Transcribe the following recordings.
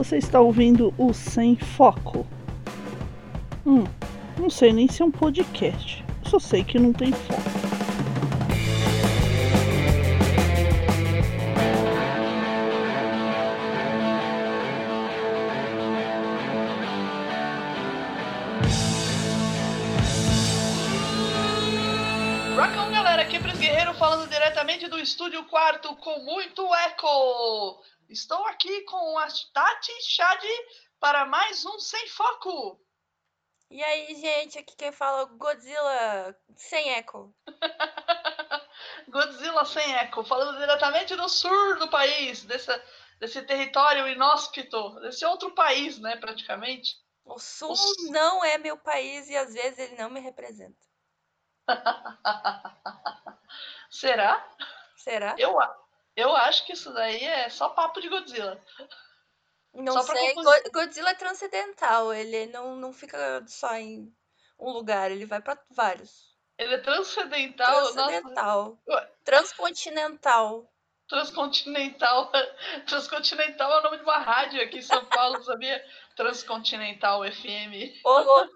Você está ouvindo o Sem Foco. Hum, não sei nem se é um podcast. Só sei que não tem foco. Rockão, galera, aqui é Guerreiro falando diretamente do estúdio quarto com muito eco. Estou aqui com a Tati Chad para mais um Sem Foco. E aí, gente, aqui quem fala é o Godzilla sem eco. Godzilla sem eco, falando diretamente do sul do país, desse, desse território inóspito, desse outro país, né, praticamente. O sul não é meu país e às vezes ele não me representa. Será? Será? Eu, a- eu acho que isso daí é só papo de Godzilla. Não Só sei. Godzilla é transcendental, ele não, não fica só em um lugar, ele vai pra vários. Ele é transcendental, nossa, Transcendental. Ué. Transcontinental. transcontinental. Transcontinental é o nome de uma rádio aqui em São Paulo, sabia? Transcontinental FM. Horror.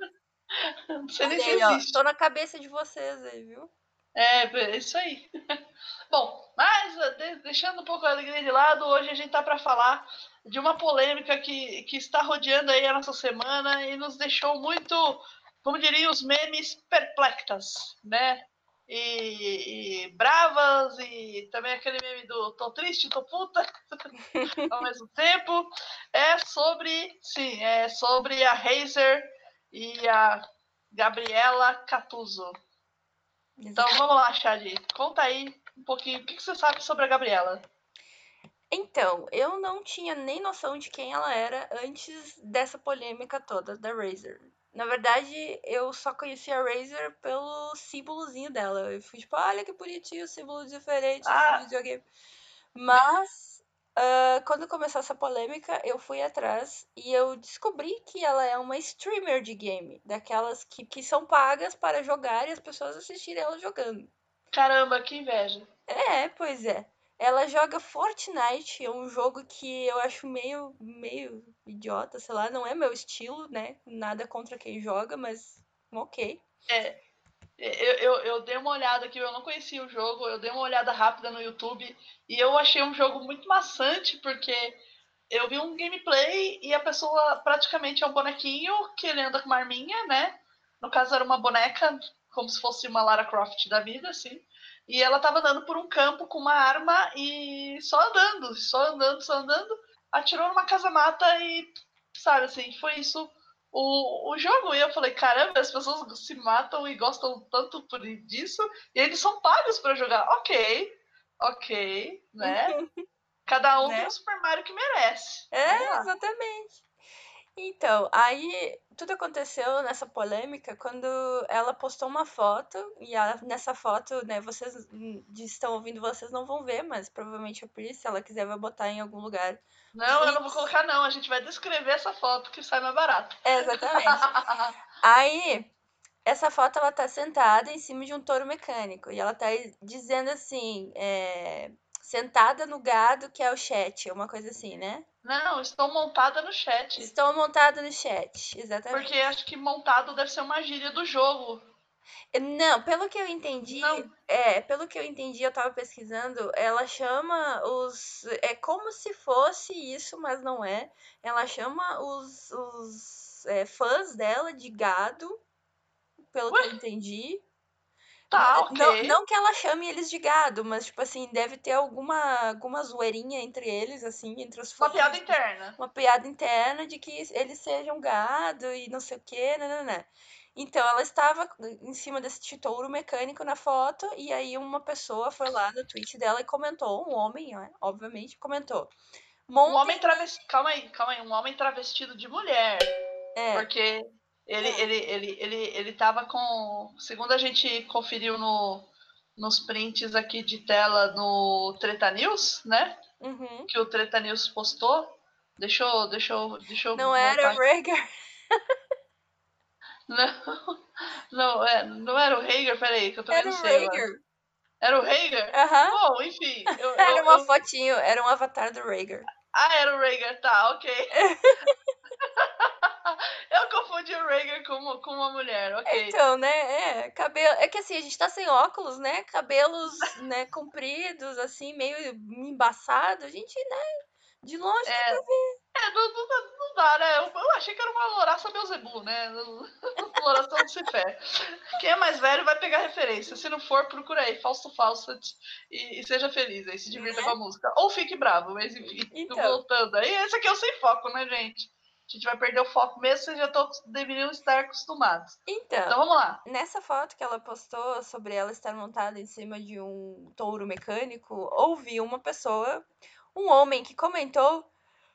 Não sei nem se aí, ó, existe. Tô na cabeça de vocês aí, viu? É, é isso aí. Bom, mas eh, de- deixando um pouco a alegria de lado, hoje a gente tá para falar de uma polêmica que, que está rodeando aí a nossa semana e nos deixou muito, como diriam os memes, perplexas, né? E, e bravas, e também aquele meme do tô triste, tô puta, ao mesmo tempo. É sobre, sim, é sobre a Razer e a Gabriela Catuzzo. Então vamos lá, Chad. Conta aí um pouquinho. O que você sabe sobre a Gabriela? Então, eu não tinha nem noção de quem ela era antes dessa polêmica toda da Razer. Na verdade, eu só conheci a Razer pelo símbolozinho dela. Eu fui tipo, olha que bonitinho, símbolo diferente Ah. de videogame. Mas, ah, quando começou essa polêmica, eu fui atrás e eu descobri que ela é uma streamer de game. Daquelas que, que são pagas para jogar e as pessoas assistirem ela jogando. Caramba, que inveja. É, pois é. Ela joga Fortnite, é um jogo que eu acho meio, meio idiota, sei lá, não é meu estilo, né? Nada contra quem joga, mas ok. É, eu, eu, eu dei uma olhada aqui, eu não conhecia o jogo, eu dei uma olhada rápida no YouTube e eu achei um jogo muito maçante porque eu vi um gameplay e a pessoa praticamente é um bonequinho que ele anda com uma arminha, né? No caso era uma boneca, como se fosse uma Lara Croft da vida, assim. E ela tava andando por um campo com uma arma e só andando, só andando, só andando. Atirou numa casa-mata e, sabe assim, foi isso o, o jogo. E eu falei, caramba, as pessoas se matam e gostam tanto por disso, e eles são pagos pra jogar. Ok, ok, né? Cada um Né? tem o Super Mario que merece. É, exatamente. Então, aí tudo aconteceu nessa polêmica quando ela postou uma foto, e a- nessa foto, né, vocês hum, estão ouvindo, vocês não vão ver, mas provavelmente a Pri, se ela quiser, vai botar em algum lugar. Não, eu não vou colocar, não. A gente vai descrever essa foto que sai mais barato. É, exatamente. Aí, essa foto ela tá sentada em cima de um touro mecânico e ela tá dizendo assim, é, sentada no gado que é o chat, uma coisa assim, né? Não, estou montada no chat. Estou montada no chat, exatamente. Porque acho que montado deve ser uma gíria do jogo. Não, pelo que eu entendi, Não. é, pelo que eu entendi, eu tava pesquisando, ela chama os, é como se fosse isso, mas não é. Ela chama os, os é, fãs dela de gado, pelo que eu entendi. Tá, Não- ok. Não, não que ela chame eles de gado, mas, tipo assim, deve ter alguma, alguma zoeirinha entre eles, assim, entre os Uma fãs. piada interna. Uma piada interna de que eles sejam gado e não sei o quê, nananã. Então, ela estava em cima desse touro mecânico na foto, e aí uma pessoa foi lá no tweet dela e comentou, um homem, né, obviamente, comentou. Um homem travestido. Calma aí, calma aí. Um homem travestido de mulher. É, Porque ele, É. ele, ele, ele, ele tava com. Segundo a gente conferiu no, nos prints aqui de tela no Treta News, né? uhum. Que o Treta News postou. Deixa eu. Deixa eu, deixa eu Não era voltar. Não, não, é, não era o Hager, peraí, que eu também Era o não sei. agora. Rhaegar. Era o Hager? Aham. Bom, enfim. Eu, Era eu- uma eu- fotinho, era um avatar do Rhaegar. Ah, era o Rhaegar, tá, ok. Eu confundi o Rhaegar com, com uma mulher, ok. Então, né? É, cabelo. É que assim, a gente tá sem óculos, né? Cabelos, né, compridos, assim, meio embaçado. A gente, né? De longe É. dá pra ver. É, não, não, dá- não dá, né? Eu, eu achei que era uma louraça Beuzebu, né? Louração do Cifé. Quem é mais velho vai pegar referência. Se não for, procura aí, Fausto Fawcett e, e seja feliz aí, se divirta Né? com a música. Ou fique bravo, mas enfim, Então. voltando aí. Esse aqui é o sem foco, né, gente? A gente vai perder o foco mesmo, vocês já tão, deveriam estar acostumados. Então Então, vamos lá. nessa foto que ela postou sobre ela estar montada em cima de um touro mecânico, houve uma pessoa, um homem que comentou.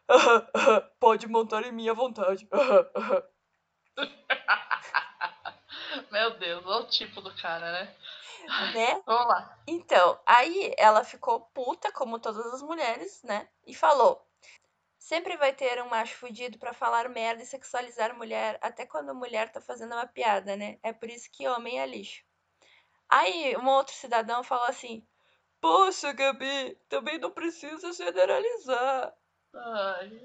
Pode montar em minha vontade. Meu Deus, olha o tipo do cara, né? né? Vamos lá. Então, aí ela ficou puta, como todas as mulheres, né? E falou: Sempre vai ter um macho fudido pra falar merda e sexualizar mulher, até quando a mulher tá fazendo uma piada, né? É por isso que homem é lixo. Aí um outro cidadão falou assim: Poxa, Gabi, também não precisa generalizar. Ai.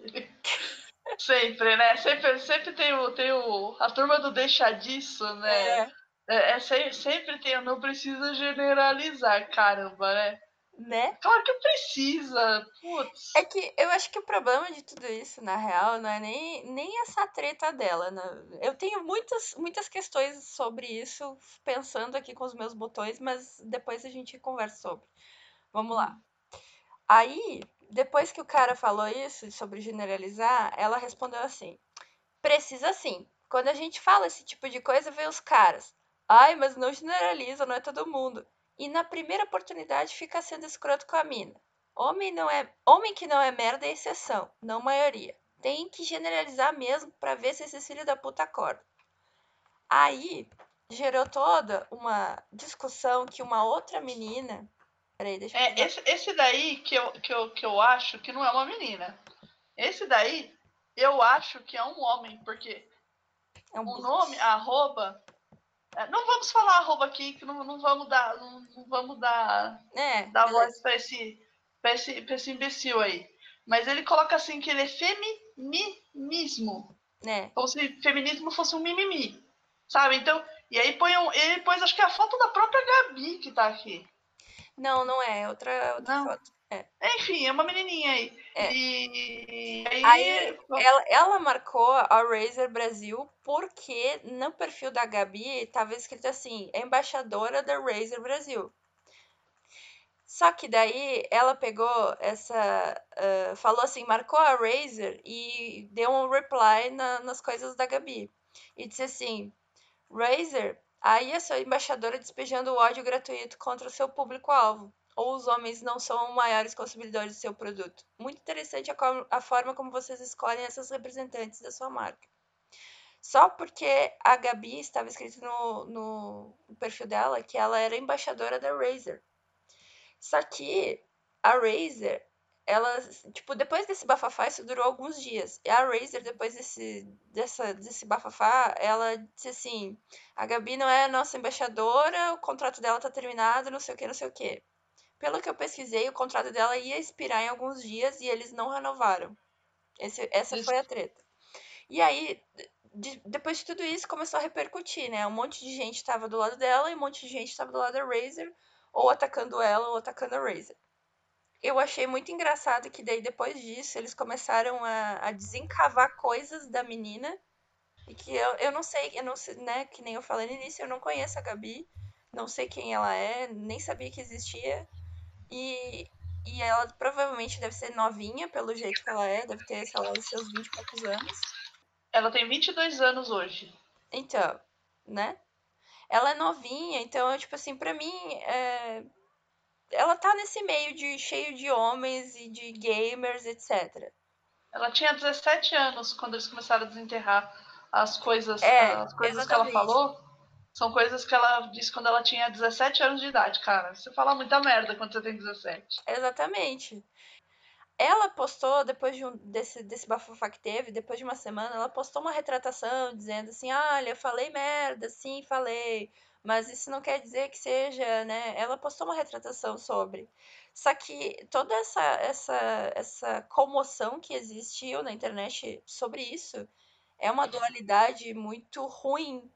Sempre, né? Sempre, sempre tem, o, tem o, a turma do deixar disso, né? É, É, é sempre, sempre tem não precisa generalizar, caramba, né? né? Claro que precisa, putz. É que eu acho que o problema de tudo isso, na real, não é nem, nem essa treta dela. Né? Eu tenho muitas, muitas questões sobre isso, pensando aqui com os meus botões, mas depois a gente conversa sobre. Vamos lá. Aí, depois que o cara falou isso, sobre generalizar, ela respondeu assim: precisa sim. Quando a gente fala esse tipo de coisa, vem os caras. Ai, mas não generaliza, não é todo mundo. E na primeira oportunidade fica sendo escroto com a mina. Homem não é, homem que não é merda é exceção, não maioria. Tem que generalizar mesmo pra ver se esses filhos da puta acordam. Aí gerou toda uma discussão que uma outra menina. Peraí, deixa eu É, esse, esse daí que eu, que, eu, que eu acho que não é uma menina. Esse daí eu acho que é um homem, porque é um o nome, arroba. é, Não vamos falar arroba aqui, que não, não vamos dar. Não, não vamos dar É, dar voz pra esse, pra, esse, pra esse imbecil aí. Mas ele coloca assim que ele é feminismo. né? Como se feminismo fosse um mimimi. Sabe? Então. E aí põe um, ele pôs acho que a foto da própria Gabi que tá aqui. Não, não é. Outra, outra Não. foto. Enfim, é uma menininha aí. É. E aí. Aí, ela, ela marcou a Razer Brasil porque no perfil da Gabi tava escrito assim, embaixadora da Razer Brasil. Só que daí ela pegou essa. ah, falou assim, marcou a Razer e deu um reply na- nas coisas da Gabi. E disse assim: Razer, aí a sua embaixadora despejando ódio gratuito contra o seu público-alvo. Ou os homens não são maiores consumidores do seu produto. Muito interessante a, co- a forma como vocês escolhem essas representantes da sua marca. Só porque a Gabi estava escrito no, no perfil dela que ela era embaixadora da Razer. Só que a Razer, ela, tipo, depois desse bafafá, isso durou alguns dias. E a Razer, depois desse, dessa, desse bafafá, ela disse assim: a Gabi não é a nossa embaixadora, o contrato dela tá terminado, não sei o que, não sei o que. Pelo que eu pesquisei, o contrato dela ia expirar em alguns dias e eles não renovaram. Esse, essa foi a treta. E aí, de- depois de tudo isso, começou a repercutir, né? Um monte de gente estava do lado dela e um monte de gente estava do lado da Razer, ou atacando ela ou atacando a Razer. Eu achei muito engraçado que daí depois disso eles começaram a, a desencavar coisas da menina e que eu, eu não sei, eu não sei, né? Que nem eu falei no início, eu não conheço a Gabi, não sei quem ela é, nem sabia que existia. E, e ela provavelmente deve ser novinha, pelo jeito que ela é, deve ter, sei lá, os seus 20 e poucos anos. Ela tem 22 anos hoje. Então, né? Ela é novinha, então, tipo assim, pra mim, é, ela tá nesse meio de cheio de homens e de gamers, etc. Ela tinha 17 anos quando eles começaram a desenterrar as coisas, É, as coisas que ela exatamente. falou. São coisas que ela disse quando ela tinha 17 anos de idade, cara. Você fala muita merda quando você tem 17. Exatamente. Ela postou, depois de um, desse, desse bafafá que teve, depois de uma semana, ela postou uma retratação dizendo assim: olha, eu falei merda, sim, falei. Mas isso não quer dizer que seja, né? Ela postou uma retratação sobre. Só que toda essa, essa, essa comoção que existiu na internet sobre isso é uma dualidade muito ruim,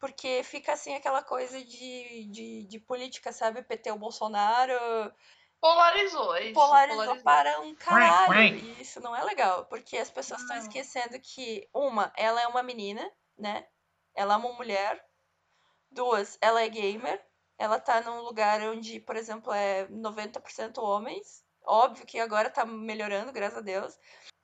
porque fica assim aquela coisa de, de, de política, sabe? PT o Bolsonaro. Polarizou, é isso. Polarizou, polarizou. para um caralho. E isso não é legal, porque as pessoas estão esquecendo que, uma, ela é uma menina, né? Ela é uma mulher. Duas, ela é gamer. Ela tá num lugar onde, por exemplo, é 90% homens. Óbvio que agora tá melhorando, graças a Deus.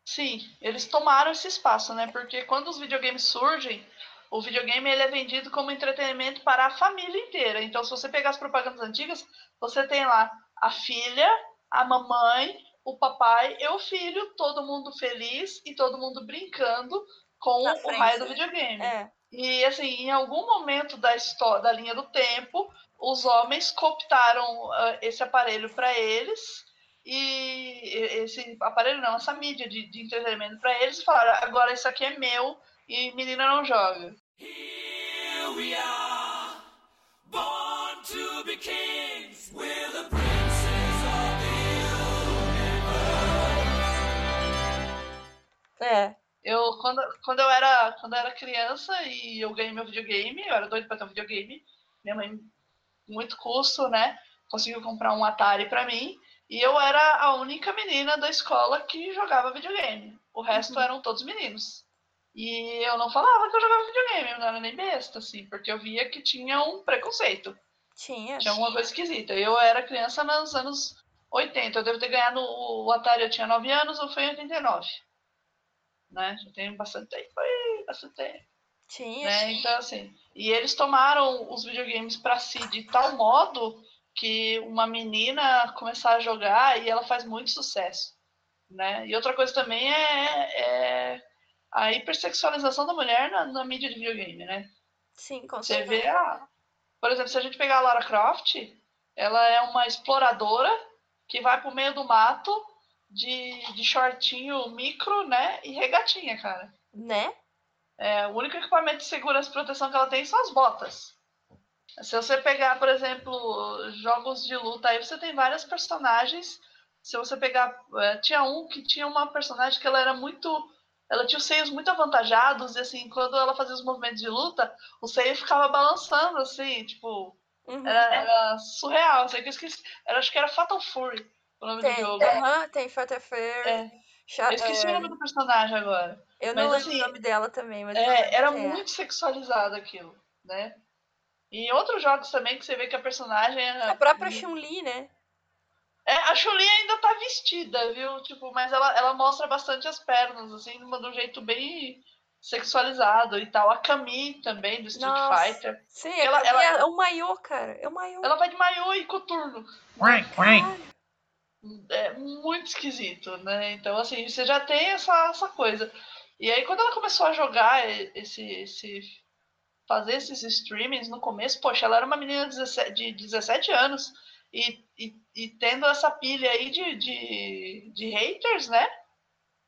Sim, eles tomaram esse espaço, né? Porque quando os videogames surgem, o videogame ele é vendido como entretenimento para a família inteira. Então, se você pegar as propagandas antigas, você tem lá a filha, a mamãe, o papai e o filho, todo mundo feliz e todo mundo brincando com o raio do né? videogame. É, E assim, em algum momento da história, da linha do tempo, os homens cooptaram ah, esse aparelho para eles e esse aparelho não, essa mídia de, de entretenimento para eles e falaram: agora isso aqui é meu e menina não joga. Here we are, born to be kings. We're the princes of the é. Eu quando, quando eu era quando eu era criança e eu ganhei meu videogame, eu era doido para ter um videogame. Minha mãe muito custo, né? Conseguiu comprar um Atari para mim e eu era a única menina da escola que jogava videogame. O resto Uhum. eram todos meninos. E eu não falava que eu jogava videogame, eu não era nem besta, assim, porque eu via que tinha um preconceito, Tinha. tinha alguma coisa esquisita. Eu era criança nos anos 80, eu devo ter ganhado o Atari, eu tinha 9 anos, ou foi em 89. Né? Já tem bastante tempo aí, bastante tempo Tinha. né? Então, assim, e eles tomaram os videogames para si de tal modo que uma menina começar a jogar e ela faz muito sucesso, né? E outra coisa também é, é a hipersexualização da mulher na, na mídia de videogame, né? Sim, com Você certeza. vê, a, por exemplo, se a gente pegar a Lara Croft, ela é uma exploradora que vai pro meio do mato de, de shortinho micro, né? E regatinha, cara. Né? É, o único equipamento de segurança e proteção que ela tem são as botas. Se você pegar, por exemplo, jogos de luta, aí você tem várias personagens. Se você pegar. é, tinha um que tinha uma personagem que ela era muito. Ela tinha os seios muito avantajados, e assim, quando ela fazia os movimentos de luta, o seio ficava balançando, assim, tipo. Uhum. Era, era surreal. Que eu esqueci. Era, acho que era Fatal Fury o nome do Tem, jogo. aham, tem Fatal Fury. É, eu esqueci é, o nome do personagem agora. eu não mas lembro assim, o nome dela também, mas É, era é. muito sexualizado aquilo, né? E em outros jogos também que você vê que a personagem é. A própria Chun-Li, né? É, a Chun-Li ainda tá vestida, viu? Tipo, mas ela, ela mostra bastante as pernas, assim, de um jeito bem sexualizado e tal. A Camille também, do Street Nossa. Fighter. Sim, Ela- ela, ela- é o maiô, cara. É o maiô. Ela vai de maiô e coturno. Caralho. É muito esquisito, né? Então, assim, você já tem essa, essa coisa. E aí, quando ela começou a jogar esse, esse fazer esses streamings no começo, poxa, ela era uma menina de 17, de 17 anos e, e, e tendo essa pilha aí de, de, de haters, né?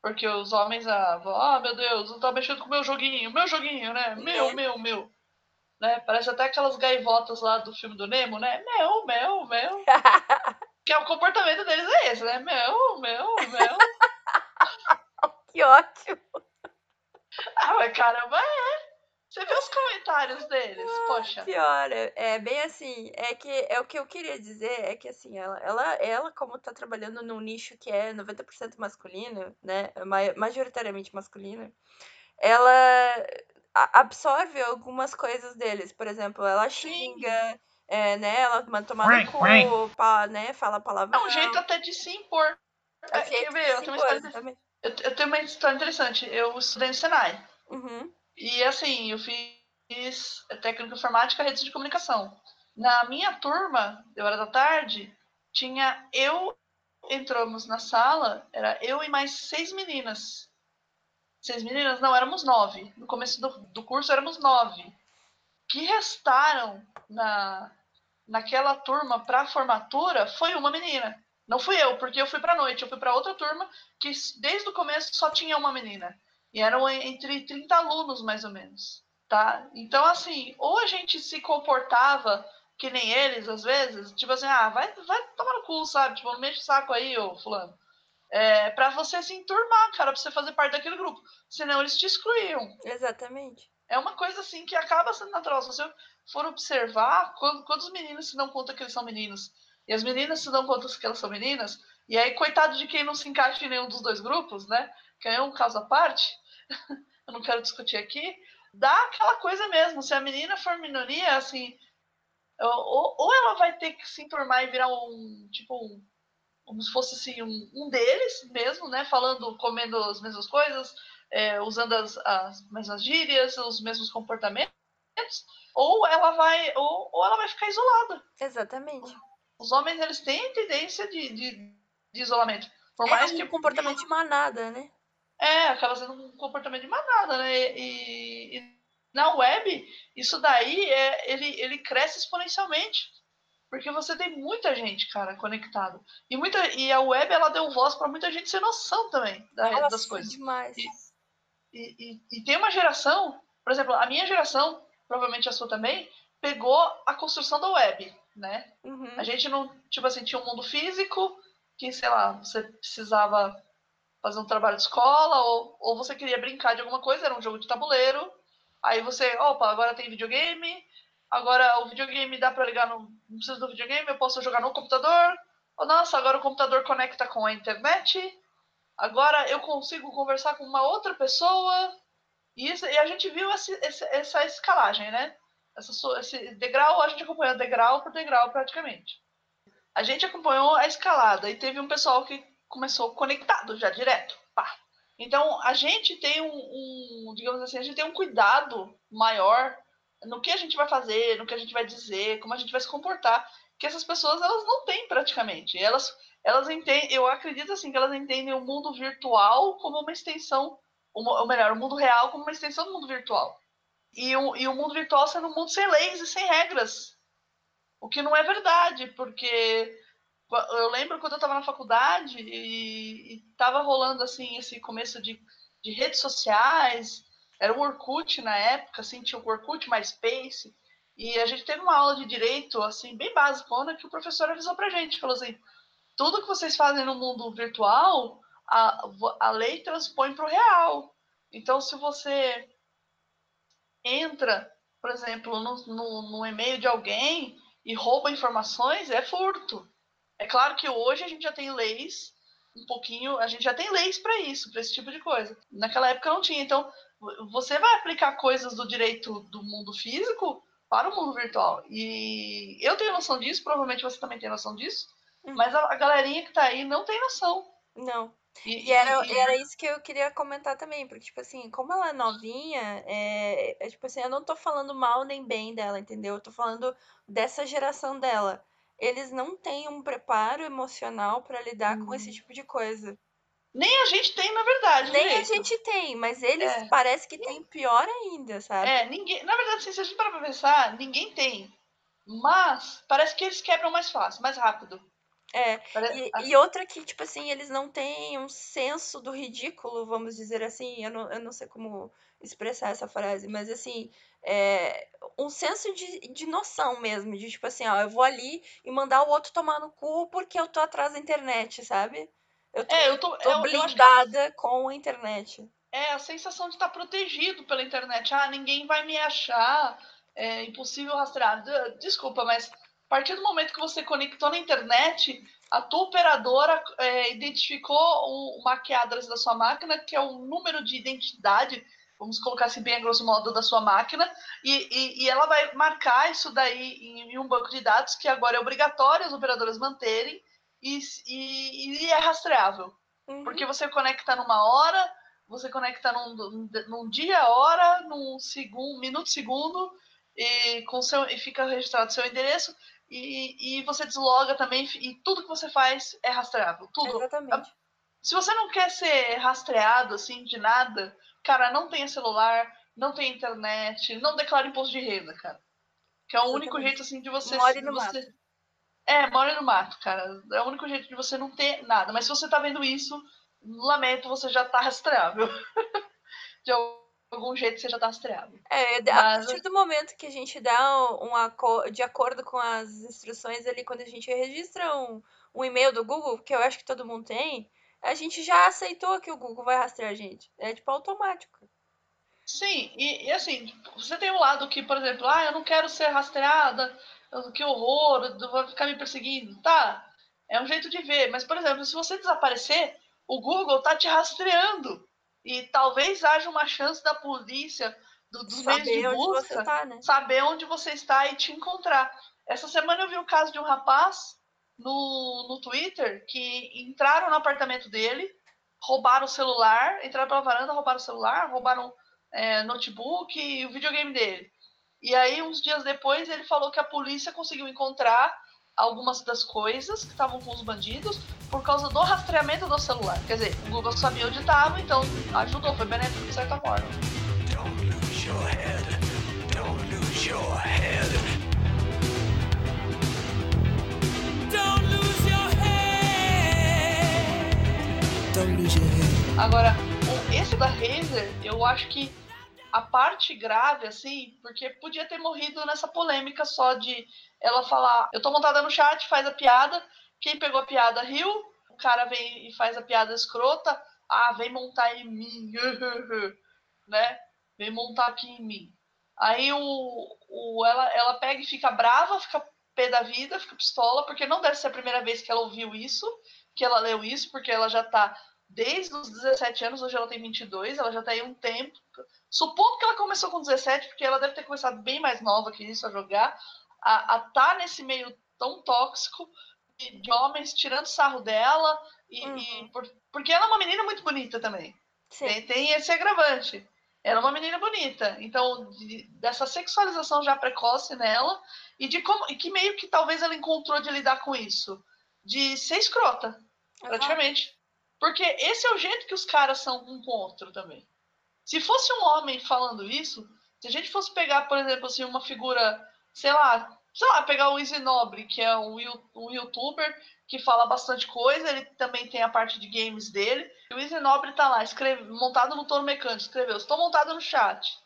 Porque os homens, ah, vão, ah, meu Deus, não tá mexendo com o meu joguinho, meu joguinho, né? Meu, Né? meu, meu. Né? Parece até aquelas gaivotas lá do filme do Nemo, né? Meu, meu, meu. Que é o comportamento deles é esse, né? Meu, meu, meu. que ótimo. ah, mas caramba, é. Você vê os comentários deles, poxa. Pior, é, é bem assim, é que é o que eu queria dizer é que assim, ela, ela, ela como tá trabalhando num nicho que é 90% masculino, né, ma- majoritariamente masculino, ela absorve algumas coisas deles, por exemplo, ela xinga, é, né, ela manda tomar no cu, pá, né, fala É palavrão. um jeito até de se impor. é É, quer ver? de Eu tenho, uma impor, história, exatamente. eu, eu tenho uma história interessante. Eu estudei no Senai. Uhum. E assim, eu fiz técnica informática e redes de comunicação. Na minha turma, eu era da tarde, tinha eu, entramos na sala, era eu e mais seis meninas. Seis meninas? Não, éramos nove. No começo do, do curso éramos nove. Que restaram na, naquela turma para formatura foi uma menina. Não fui eu, porque eu fui para noite, eu fui para outra turma que desde o começo só tinha uma menina. E eram entre 30 alunos, mais ou menos. tá? Então, assim, ou a gente se comportava que nem eles, às vezes, tipo assim, ah, vai, vai tomar no cu, sabe? Tipo, não mexe o saco aí, ô fulano. É, pra você se enturmar, cara, pra você fazer parte daquele grupo. Senão eles te excluíam. Exatamente. É uma coisa assim que acaba sendo natural. Se você for observar, quando, quando os meninos se dão conta que eles são meninos e as meninas se dão conta que elas são meninas, e aí, coitado de quem não se encaixa em nenhum dos dois grupos, né? Que é um caso à parte, eu não quero discutir aqui, dá aquela coisa mesmo. Se a menina for minoria, assim, ou, ou ela vai ter que se enturmar e virar um, tipo, um, como se fosse assim, um, um deles mesmo, né? Falando, comendo as mesmas coisas, é, usando as, as mesmas gírias, os mesmos comportamentos, ou ela vai, ou, ou ela vai ficar isolada. Exatamente. Os homens, eles têm tendência de, de, de isolamento. Por É mais um que comportamento de manada, né? é, acaba sendo um comportamento de manada, né? E, e na web, isso daí é, ele, ele cresce exponencialmente. Porque você tem muita gente, cara, conectada. E, muita, e a web, ela deu voz para muita gente sem noção também da- das coisas. demais. E- E, e, e tem uma geração, por exemplo, a minha geração, provavelmente a sua também, pegou a construção da web, né? Uhum. A gente não, tipo assim, tinha um mundo físico, que, sei lá, você precisava fazer um trabalho de escola, ou, ou você queria brincar de alguma coisa, era um jogo de tabuleiro. Aí você, opa, agora tem videogame, agora o videogame dá pra ligar no. Não preciso do videogame, eu posso jogar no computador. Oh, nossa, agora o computador conecta com a internet. Agora eu consigo conversar com uma outra pessoa. E, isso, e a gente viu esse, esse- essa escalagem, né? Essa, esse degrau, a gente acompanhou degrau por degrau praticamente. A gente acompanhou a escalada e teve um pessoal que começou conectado já direto. Pá. Então a gente tem um, um, digamos assim, a gente tem um cuidado maior no que a gente vai fazer, no que a gente vai dizer, como a gente vai se comportar, que essas pessoas elas não têm praticamente. Elas elas entendem, eu acredito assim que elas entendem o mundo virtual como uma extensão, ou melhor, o mundo real como uma extensão do mundo virtual. E o, e o mundo virtual sendo um mundo sem leis e sem regras. O que não é verdade, porque eu lembro quando eu estava na faculdade e estava rolando assim esse começo de, de redes sociais, era o Orkut na época, assim, tinha o Orkut, MySpace, e a gente teve uma aula de direito, assim, bem basicona, que o professor avisou pra gente, falou assim, tudo que vocês fazem no mundo virtual, a, a lei transpõe para o real. Então, se você entra, por exemplo, no, no, no e-mail de alguém e rouba informações, é furto. É claro que hoje a gente já tem leis, um pouquinho, a gente já tem leis para isso, para esse tipo de coisa. Naquela época não tinha. Então, você vai aplicar coisas do direito do mundo físico para o mundo virtual. E eu tenho noção disso, provavelmente você também tem noção disso, Uhum. mas a, a galerinha que tá aí não tem noção. Não. E, E era, e- era isso que eu queria comentar também, porque, tipo assim, como ela é novinha, é, é tipo assim, eu não tô falando mal nem bem dela, entendeu? Eu tô falando dessa geração dela. Eles não têm um preparo emocional pra lidar com esse Uhum. tipo de coisa. Nem a gente tem, na verdade. Nem a direito. gente tem, mas eles É. parece que têm pior ainda, sabe? É, ninguém. Na verdade, assim, se a gente parar pra pensar, ninguém tem. Mas parece que eles quebram mais fácil, mais rápido. É, Pare- E, assim, e outra que, tipo assim, eles não têm um senso do ridículo, vamos dizer assim, eu não, eu não sei como expressar essa frase, mas assim, é, um senso de, de noção mesmo, de tipo assim, ó, eu vou ali e mandar o outro tomar no cu porque eu tô atrás da internet, sabe? Eu tô, É, eu tô. tô eu, eu acho que blindada com a internet. é a sensação de estar protegido pela internet. Ah, ninguém vai me achar. É impossível rastrear. Desculpa, mas a partir do momento que você conectou na internet, a tua operadora é, identificou o, o MAC address da sua máquina, que é o número de identidade, vamos colocar assim bem a grosso modo, da sua máquina, e, e, e ela vai marcar isso daí em, em um banco de dados que agora é obrigatório as operadoras manterem e, e, e é rastreável. Uhum. Porque você conecta numa hora, você conecta num, num, dia, hora, num segundo, minuto, segundo, e, com seu, e fica registrado seu endereço, e, e você desloga também, e tudo que você faz é rastreável. Tudo. Exatamente. Se você não quer ser rastreado assim de nada, cara, não tenha celular, não tenha internet, não declare imposto de renda, cara. Que é o único Exatamente. jeito assim de você. More no você... É, mora no mato, cara. É o único jeito de você não ter nada. Mas se você tá vendo isso, lamento, você já tá rastreável. de algum jeito você já tá rastreado. É, a Mas- partir do momento que a gente dá um aco- de acordo com as instruções ali, quando a gente registra um, um e-mail do Google, que eu acho que todo mundo tem, a gente já aceitou que o Google vai rastrear a gente. É tipo automático. Sim, e, e assim, você tem um lado que, por exemplo, ah, eu não quero ser rastreada, que horror, vai ficar me perseguindo. Tá, é um jeito de ver, mas, por exemplo, se você desaparecer, o Google tá te rastreando. E talvez haja uma chance da polícia, do- dos meios de Saber onde busca, você tá, né? saber onde você está e te encontrar. Essa semana eu vi o caso de um rapaz no, no Twitter que entraram no apartamento dele, roubaram o celular, entraram pela varanda, roubaram o celular, roubaram é, notebook e o videogame dele. E aí, uns dias depois, ele falou que a polícia conseguiu encontrar algumas das coisas que estavam com os bandidos por causa do rastreamento do celular. Quer dizer, o Google sabia onde estava, então ajudou, foi benéfico de certa forma. Don't lose your head. Don't lose your head. Don't lose your head. Don't lose your head. Agora, esse da Razer, eu acho que a parte grave, assim, porque podia ter morrido nessa polêmica só de ela falar, eu tô montada no chat, faz a piada, quem pegou a piada riu, o cara vem e faz a piada escrota, ah, vem montar em mim, né? Vem montar aqui em mim. Aí o, o, ela, ela pega e fica brava, fica pé da vida, fica pistola, porque não deve ser a primeira vez que ela ouviu isso, que ela leu isso, porque ela já tá desde os 17 anos, hoje ela tem 22, ela já tá aí um tempo. Supondo que ela começou com 17, porque ela deve ter começado bem mais nova que isso a jogar, a, a tá nesse meio tão tóxico de, de homens tirando sarro dela, e, Uhum. e por- porque ela é uma menina muito bonita também. Tem, tem esse agravante. Ela é uma menina bonita. Então, de- dessa sexualização já precoce nela, e de como. E que meio que talvez ela encontrou de lidar com isso. De ser escrota, praticamente. Porque esse é o jeito que os caras são um com o outro também. Se fosse um homem falando isso, se a gente fosse pegar, por exemplo, assim, uma figura, sei lá, sei lá, pegar o Easy Nobre, que é um, um youtuber que fala bastante coisa, ele também tem a parte de games dele. E o Easy Nobre tá lá, escreve, montado no touro mecânico, escreveu, estou montado no chat.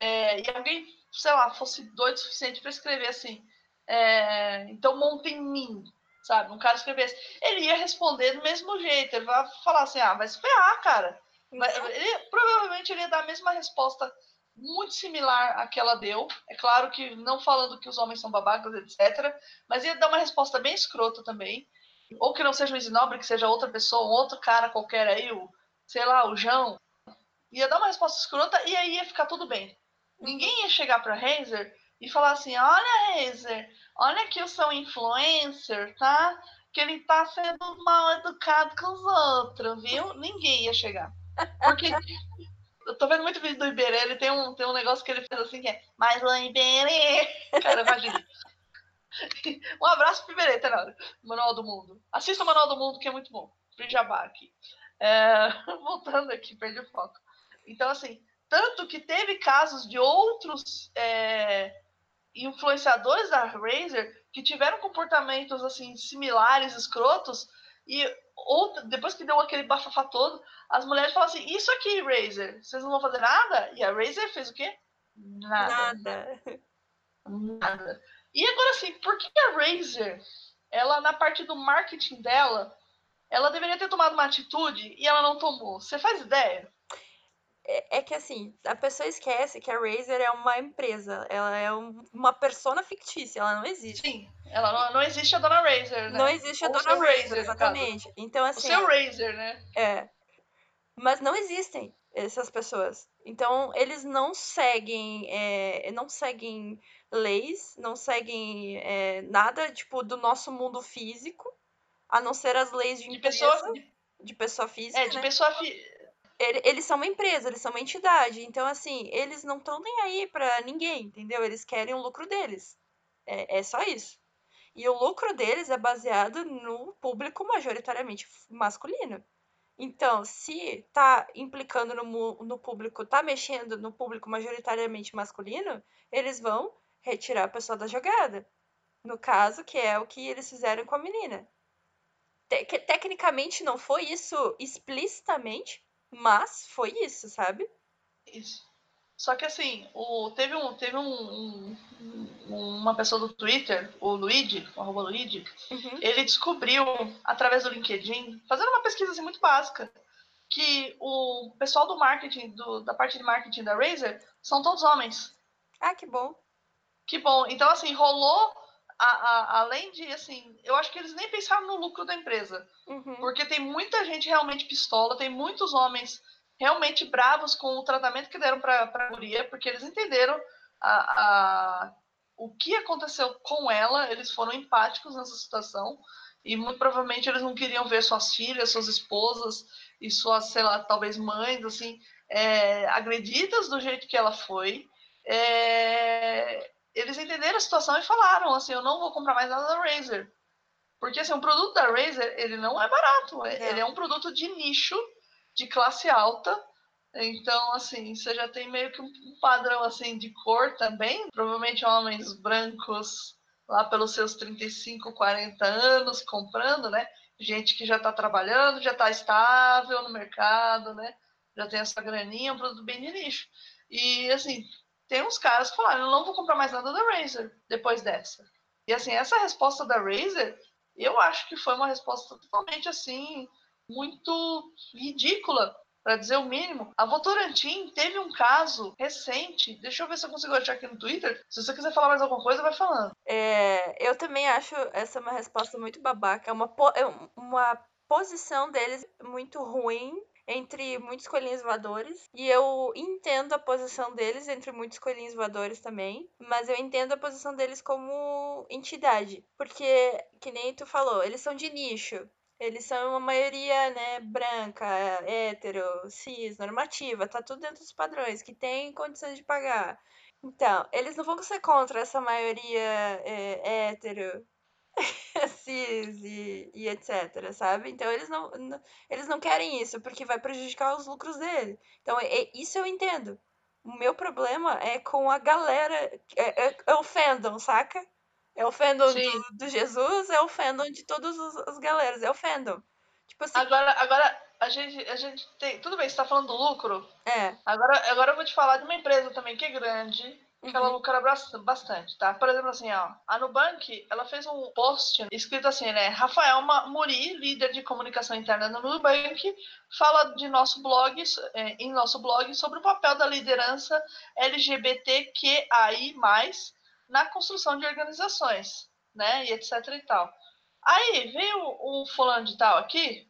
É, e alguém, sei lá, fosse doido o suficiente para escrever assim, é, então monta em mim, sabe? Um cara escrevesse, ele ia responder do mesmo jeito, ele vai falar assim, ah, vai se ferrar, cara. Então, ele- provavelmente ele ia dar a mesma resposta muito similar à que ela deu. É claro que não falando que os homens são babacas, etc. Mas ia dar uma resposta bem escrota também. Ou que não seja o Isinobre, que seja outra pessoa, um outro cara qualquer aí, o, sei lá, o João. Ia dar uma resposta escrota e aí ia ficar tudo bem. Ninguém ia chegar pra Razer e falar assim: olha, Razer, olha que eu sou influencer, tá? Que ele tá sendo mal educado com os outros, viu? Ninguém ia chegar. Porque eu tô vendo muito vídeo do Iberê, ele tem um, tem um negócio que ele fez assim que é Mas o Iberê. Cara, imagina. Um abraço pro Iberê, tá na hora. Manual do Mundo. Assista o Manual do Mundo, que é muito bom. Free Jabá aqui. É, voltando aqui, perdi o foco. Então, assim, tanto que teve casos de outros é, influenciadores da Razer que tiveram comportamentos assim similares, escrotos, e outra, depois que deu aquele bafafá todo, as mulheres falam assim: Isso aqui, Razer, vocês não vão fazer nada? E a Razer fez o quê? Nada. Nada. Nada. E agora sim, por que a Razer, ela na parte do marketing dela, ela deveria ter tomado uma atitude e ela não tomou? Você faz ideia? É, é que assim, a pessoa esquece que a Razer é uma empresa. Ela é um- uma persona fictícia, ela não existe. Sim, ela não, não existe a dona Razer, né? Não existe a Ou o dona Razer, caso. exatamente. Então, O assim, seu Razer, né? é. Mas não existem essas pessoas. Então, eles não seguem, é, não seguem leis, não seguem é, nada, tipo, do nosso mundo físico, a não ser as leis de De empresa, pessoa. De, pessoa física, é, de né? pessoa. Fi... Ele- Eles são uma empresa, eles são uma entidade. Então, assim, eles não estão nem aí pra ninguém, entendeu? Eles querem o lucro deles. É, é só isso. E o lucro deles é baseado no público majoritariamente masculino. Então, se tá implicando no, no público, tá mexendo no público majoritariamente masculino, eles vão retirar a pessoa da jogada. No caso, que é o que eles fizeram com a menina. Te- tecnicamente não foi isso explicitamente, mas foi isso, sabe? Isso. Só que assim, o, teve, um, teve um, um- um- uma pessoa do Twitter, o Luigi, o arroba Luigi, Uhum. ele descobriu, através do LinkedIn, fazendo uma pesquisa assim, muito básica, que o pessoal do marketing, do- da parte de marketing da Razer, são todos homens. Ah, que bom. Que bom. Então, assim, rolou, a- a- além de, assim, eu acho que eles nem pensaram no lucro da empresa. Uhum. Porque tem muita gente realmente pistola, tem muitos homens realmente bravos com o tratamento que deram para a guria, porque eles entenderam a, a- o que aconteceu com ela, eles foram empáticos nessa situação, e muito provavelmente eles não queriam ver suas filhas, suas esposas e suas, sei lá, talvez mães, assim, é, agredidas do jeito que ela foi. É, eles entenderam a situação e falaram assim, eu não vou comprar mais nada da Razer. Porque assim, o produto da Razer, ele não é barato. é- Não. Ele é um produto de nicho, de classe alta. Então, assim, você já tem meio que um um padrão assim de cor também. Provavelmente homens brancos lá pelos seus 35, 40 anos comprando, né? Gente que já está trabalhando, já está estável no mercado, né? Já tem essa graninha, é um produto bem de nicho. E assim, tem uns caras que falaram, eu não vou comprar mais nada da Razer depois dessa. E assim, essa resposta da Razer, eu acho que foi uma resposta totalmente assim, muito ridícula, para dizer o mínimo. A Votorantim teve um caso recente, deixa eu ver se eu consigo achar aqui no Twitter. Se você quiser falar mais alguma coisa, vai falando. É, eu também acho essa uma resposta muito babaca. É uma, é um- uma posição deles muito ruim entre muitos coelhinhos voadores. E eu entendo a posição deles entre muitos coelhinhos voadores também. Mas eu entendo a posição deles como entidade. Porque, que nem tu falou, eles são de nicho. Eles são uma maioria, né, branca, hétero, cis, normativa, tá tudo dentro dos padrões, que tem condições de pagar. Então, eles não vão ser contra essa maioria é, hétero, cis e, e etc, sabe? Então, eles não, não- eles não querem isso, porque vai prejudicar os lucros dele. Então, é- isso eu entendo. O meu problema é com a galera, é, é, é o fandom, saca? É o fandom do, do Jesus, é o fandom de todas as, as galeras, é o fandom. Tipo assim, Agora, agora a gente, a gente tem. Tudo bem, você está falando do lucro. é. Agora, agora eu vou te falar de uma empresa também que é grande, que ela Uhum. lucra bastante, tá? Por exemplo, assim, ó, a Nubank, ela fez um post escrito assim, né? Rafael Muri, líder de comunicação interna no Nubank, fala de nosso blog, eh, em nosso blog sobre o papel da liderança LGBTQAI+, na construção de organizações, né? E etc e tal. Aí veio um fulano de tal aqui,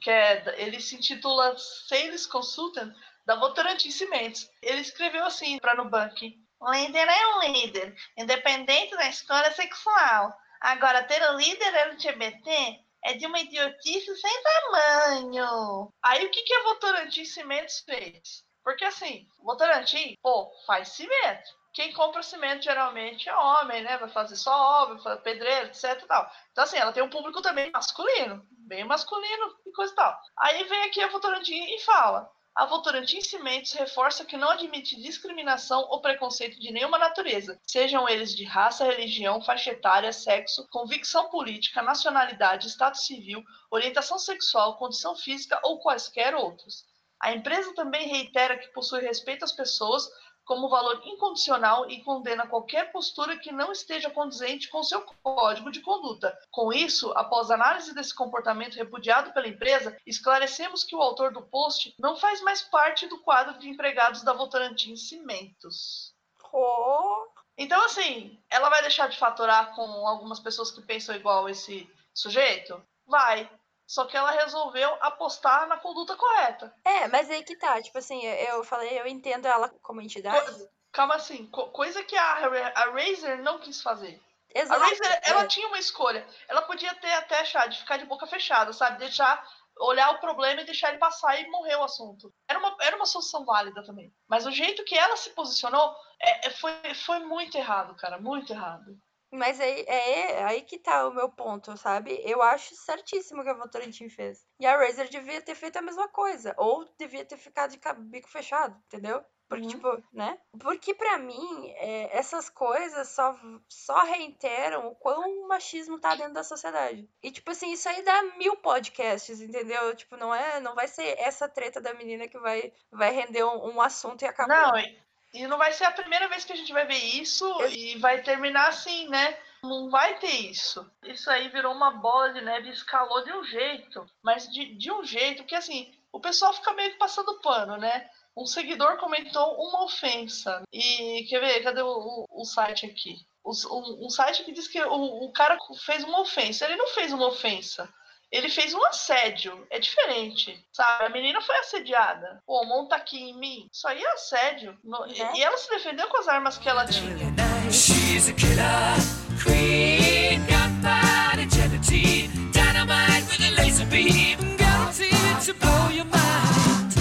que é, ele se intitula Sales Consultant da Votorantim Cimentos. Ele escreveu assim para Nubank: O líder é um líder, independente da escolha sexual. Agora, ter um líder LGBT é de uma idiotice sem tamanho. Aí, o que, que a Votorantim Cimentos fez? Porque assim, Votorantim, pô, faz cimento. Quem compra cimento geralmente é homem, né? Vai fazer só obra, pedreiro, etc tal. Então, assim, ela tem um público também masculino, bem masculino e coisa e tal. Aí vem aqui a Votorantim e fala: a Votorantim Cimentos reforça que não admite discriminação ou preconceito de nenhuma natureza, sejam eles de raça, religião, faixa etária, sexo, convicção política, nacionalidade, estado civil, orientação sexual, condição física ou quaisquer outros. A empresa também reitera que possui respeito às pessoas como valor incondicional e condena qualquer postura que não esteja condizente com seu código de conduta. Com isso, após análise desse comportamento repudiado pela empresa, esclarecemos que o autor do post não faz mais parte do quadro de empregados da Votorantim Cimentos. Oh, Então, assim, ela vai deixar de faturar com algumas pessoas que pensam igual esse sujeito? Vai. Só que ela resolveu apostar na conduta correta. É, mas aí que tá, tipo assim, eu eu falei, eu entendo ela como entidade. Co- Calma assim, co- coisa que a, a Razer não quis fazer. A Exato. Razer, ela é. tinha uma escolha. Ela podia ter até chá de ficar de boca fechada, sabe? Deixar, olhar o problema e deixar ele passar e morrer o assunto. Era uma, era uma solução válida também. Mas o jeito que ela se posicionou é, é- foi, foi muito errado, cara. Muito errado. Mas aí, é aí que tá o meu ponto, sabe? Eu acho certíssimo o que a Votorantim fez. E a Razer devia ter feito a mesma coisa. Ou devia ter ficado de bico fechado, entendeu? Porque, Uhum. tipo, né? Porque pra mim, é, essas coisas só, só reiteram o quão o machismo tá dentro da sociedade. E, tipo assim, isso aí dá mil podcasts, entendeu? Tipo, não é, não vai ser essa treta da menina que vai, vai render um, um assunto e acabou. Não, e, E não vai ser a primeira vez que a gente vai ver isso e vai terminar assim, né? Não vai ter isso. Isso aí virou uma bola de neve escalou de um jeito. Mas de, de um jeito que, assim, o pessoal fica meio que passando pano, né? Um seguidor comentou uma ofensa. E quer ver? Cadê o, o, o site aqui? O, um, um, site que diz que o, o cara fez uma ofensa. Ele não fez uma ofensa. Ele fez um assédio. É diferente, sabe? A menina foi assediada. Pô, monta aqui em mim. Isso aí é assédio. No, e, e ela se defendeu com as armas que ela tinha. She's a killer queen, gunpowder dynamite with a laser beam, guaranteed to blow your mind.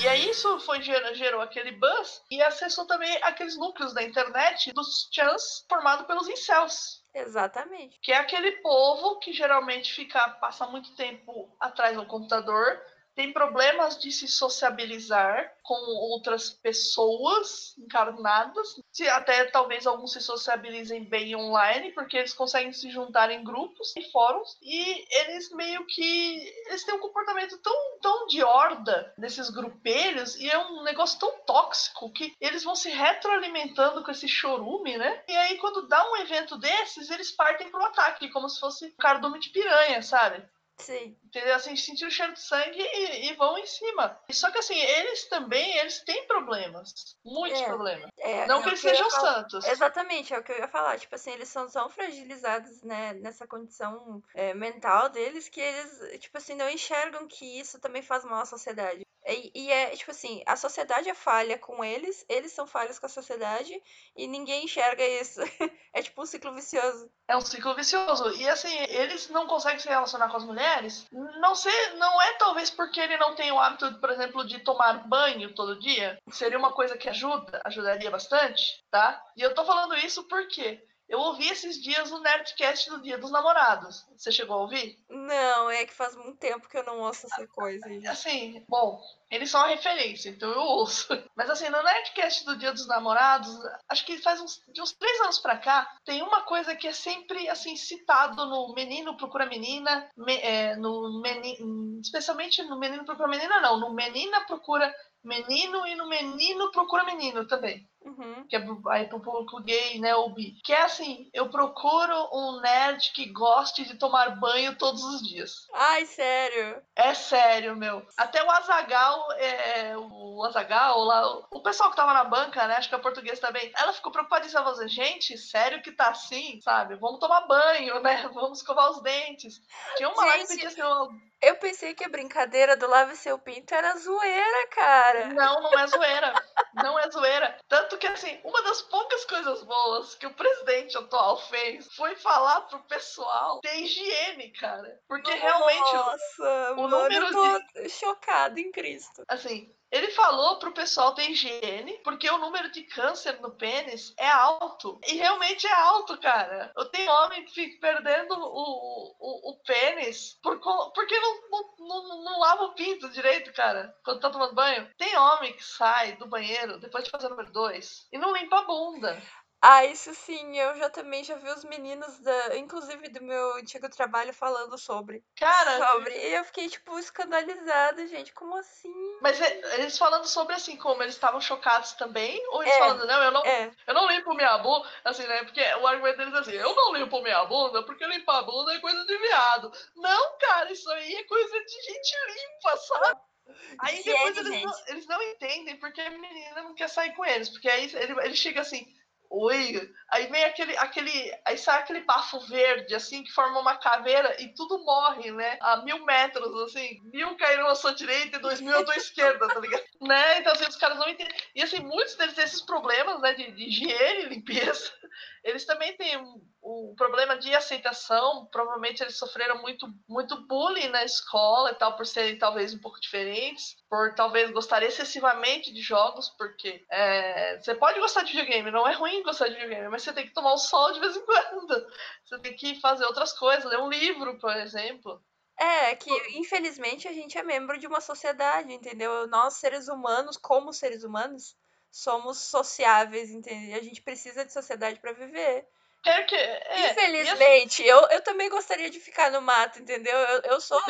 E aí isso foi, gerou, gerou aquele buzz e acessou também aqueles núcleos da internet dos chans formados pelos incels. Exatamente. Que é aquele povo que geralmente fica, passa muito tempo atrás do computador, tem problemas de se sociabilizar com outras pessoas encarnadas. Se até talvez alguns se sociabilizem bem online, porque eles conseguem se juntar em grupos e fóruns, e eles meio que eles têm um comportamento tão, tão de horda desses grupelhos, e é um negócio tão tóxico que eles vão se retroalimentando com esse chorume, né? E aí, quando dá um evento desses, eles partem pro ataque, como se fosse um cardume de piranha, sabe? Sim. Entendeu? Assim, sentir o cheiro de sangue e, e, vão em cima. Só que assim, eles também, eles têm problemas. Muitos É, problemas. É, Não é que eles sejam santos. Exatamente, é o que eu ia falar. Tipo assim, eles são tão fragilizados, né, nessa condição é, mental deles que eles, tipo assim, não enxergam que isso também faz mal à sociedade. E, e é, tipo assim, a sociedade é falha com eles, eles são falhos com a sociedade e ninguém enxerga isso. É tipo um ciclo vicioso. É um ciclo vicioso. E assim, eles não conseguem se relacionar com as mulheres. Não sei, não é talvez porque ele não tem o hábito, por exemplo, de tomar banho todo dia. Seria uma coisa que ajuda, ajudaria bastante, tá? E eu tô falando isso porque eu ouvi esses dias o Nerdcast do Dia dos Namorados. Você chegou a ouvir? Não, é que faz muito tempo que eu não ouço essa coisa. Assim, bom, eles são a referência, então eu ouço. Mas assim, no Nerdcast do Dia dos Namorados, acho que faz uns, de uns três anos pra cá, tem uma coisa que é sempre assim citado no Menino Procura Menina, me- é, no meni, especialmente no Menino Procura Menina, não, no Menina Procura Menino e no Menino Procura Menino também Uhum. que é pro- aí pro público gay, né, ou bi. Que é assim, eu procuro um nerd que goste de tomar banho todos os dias. Ai, sério. É sério, meu. Até o Azagal, é, o Azagal lá, o- pessoal que tava na banca, né, acho que é português também, ela ficou preocupadíssima, ela falou assim, gente, sério que tá assim, sabe? Vamos tomar banho, né? Vamos escovar os dentes. Tinha uma lá que Gente, pedia assim, Eu pensei que a brincadeira do lave seu pinto era zoeira, cara. Não, não é zoeira. Não é zoeira. Tanto que, assim, uma das poucas coisas boas que o presidente atual fez foi falar pro pessoal ter higiene, cara. Porque realmente, Nossa, o mano, número eu tô chocada em Cristo. assim, ele falou pro pessoal ter higiene, porque o número de câncer no pênis é alto. E realmente é alto, cara. Eu tenho homem que fica perdendo o, o, o pênis por, porque não, não, não, não lava o pinto direito, cara, quando tá tomando banho. Tem homem que sai do banheiro depois de fazer o número 2 e não limpa a bunda. Ah, isso sim, eu já também já vi os meninos da, inclusive do meu antigo trabalho falando sobre. Cara, sobre. E eu fiquei tipo escandalizada, gente, como assim? mas é- eles falando sobre assim, como eles estavam chocados também, ou eles É, falando, não, eu não, É, Eu não limpo minha bunda, assim, né? Porque o argumento deles é assim, eu não limpo minha bunda porque limpar a bunda é coisa de viado. Não, cara, isso aí é coisa de gente limpa, sabe? Aí depois eles não, eles não entendem porque a menina não quer sair com eles. Porque aí ele, ele chega assim, oi, aí vem aquele, aquele, aí sai aquele bafo verde, assim, que forma uma caveira e tudo morre, né? A mil metros, assim, mil caíram à sua direita e dois mil à tua esquerda, tá ligado? Né? Então, assim, os caras não entendem. E, assim, muitos deles esses problemas, né, de, de higiene limpeza. Eles também têm um, um problema de aceitação. Provavelmente eles sofreram muito, muito bullying na escola e tal, por serem talvez um pouco diferentes, por talvez gostar excessivamente de jogos, porque é, você pode gostar de videogame, não é ruim gostar de videogame, mas você tem que tomar o sol de vez em quando. Você tem que fazer outras coisas, ler um livro, por exemplo. é que infelizmente a gente é membro de uma sociedade, entendeu? Nós, seres humanos, como seres humanos, somos sociáveis, entendeu? A gente precisa de sociedade pra viver. Que. É, Infelizmente, eu, eu também gostaria de ficar no mato, entendeu? Eu, eu sou,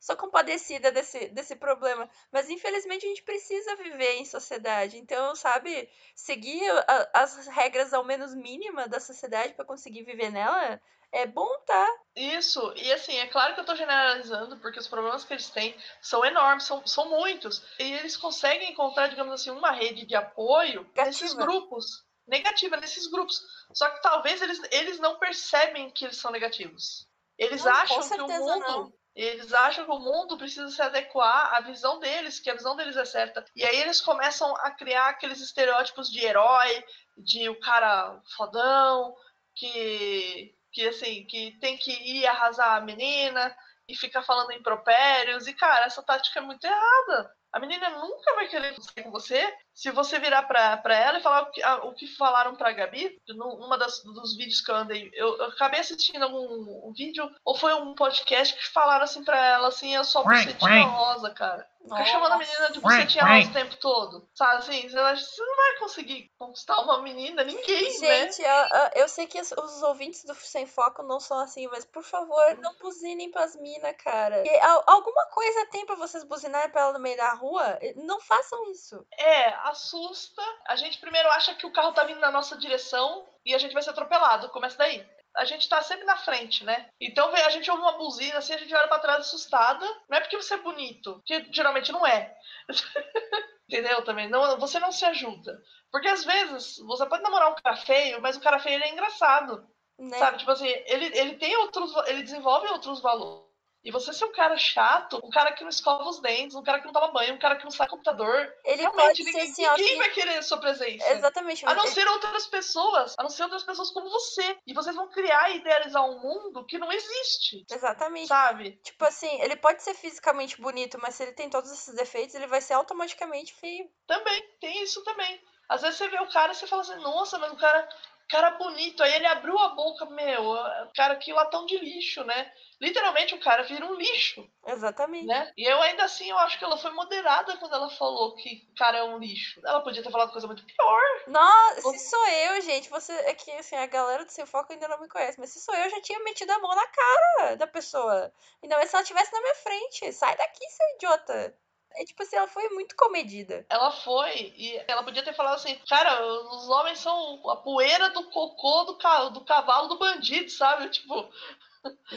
sou compadecida desse, desse problema. Mas infelizmente a gente precisa viver em sociedade. Então, sabe, seguir a- as regras ao menos mínimas da sociedade para conseguir viver nela é bom, tá? Isso, e assim, é claro que eu tô generalizando, porque os problemas que eles têm são enormes, são, são muitos. E eles conseguem encontrar, digamos assim, uma rede de apoio nesses Negativa. grupos. Negativa nesses grupos. Só que talvez eles, eles não percebem que eles são negativos. Eles Não, com acham que o mundo. não. Eles acham que o mundo precisa se adequar à visão deles, que a visão deles é certa. E aí eles começam a criar aqueles estereótipos de herói, de o cara fodão, que, que assim, que tem que ir arrasar a menina e ficar falando impropérios. E, cara, essa tática é muito errada. A menina nunca vai querer sair com você se você virar pra, pra ela e falar o que, a- o que falaram pra Gabi, num- numa das, dos vídeos que eu andei. Eu, eu acabei assistindo algum um vídeo, ou foi um podcast que falaram assim pra ela, assim, a sua bucetinha rosa, cara. Fica chamando a menina de bucetinha rosa o tempo todo. Sabe assim? Você não vai conseguir conquistar uma menina, ninguém, né? Gente, eu, eu- eu sei que os, os ouvintes do Sem Foco não são assim, mas por favor, não buzinem pras minas, cara. Porque alguma coisa tem pra vocês buzinarem pra ela no meio da rua? Não façam isso. É, assusta. A gente primeiro acha que o carro tá vindo na nossa direção e a gente vai ser atropelado. Começa daí. A gente tá sempre na frente, né? Então a gente ouve uma buzina, assim, a gente olha pra trás assustada. Não é porque você é bonito, que geralmente não é. Entendeu também? Não, você não se ajuda. Porque às vezes você pode namorar um cara feio, mas o cara feio ele é engraçado. Né? Sabe? Tipo assim, ele, ele tem outros. Ele desenvolve outros valores. E você ser um cara chato, um cara que não escova os dentes, um cara que não toma banho, um cara que não sai computador, Ele realmente pode ser ninguém, assim, ninguém que- vai querer a sua presença. Exatamente. A não ele- ser outras pessoas, a não ser outras pessoas como você. E vocês vão criar e idealizar um mundo que não existe. Exatamente. Sabe? Tipo assim, ele pode ser fisicamente bonito, mas se ele tem todos esses defeitos, ele vai ser automaticamente feio. Também, tem isso também. Às vezes você vê o cara e você fala assim, nossa, mas o cara, cara bonito. Aí ele abriu a boca, meu, o cara que latão de lixo, né? Literalmente o cara vira um lixo, Exatamente. né? E eu ainda assim, eu acho que ela foi moderada quando ela falou que o cara é um lixo. Ela podia ter falado coisa muito pior. Nossa, se sou eu, gente, você. É que assim, a galera do seu foco ainda não me conhece, mas se sou eu, eu já tinha metido a mão na cara da pessoa. Ainda mais se ela estivesse na minha frente. Sai daqui, seu idiota. É tipo assim, ela foi muito comedida. Ela foi e ela podia ter falado assim, cara, os homens são a poeira do cocô do, ca- do cavalo do bandido, sabe? Tipo,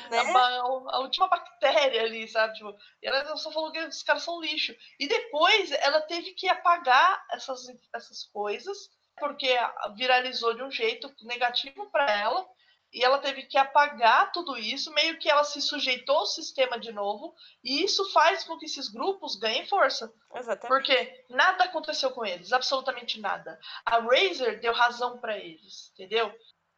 Né? a, ba- a última bactéria ali, sabe? Tipo, e ela só falou que os caras são lixo. E depois ela teve que apagar essas, essas coisas, porque viralizou de um jeito negativo para ela. E ela teve que apagar tudo isso, meio que ela se sujeitou ao sistema de novo, e isso faz com que esses grupos ganhem força. Exatamente. Porque nada aconteceu com eles, absolutamente nada. A Razer deu razão pra eles, entendeu?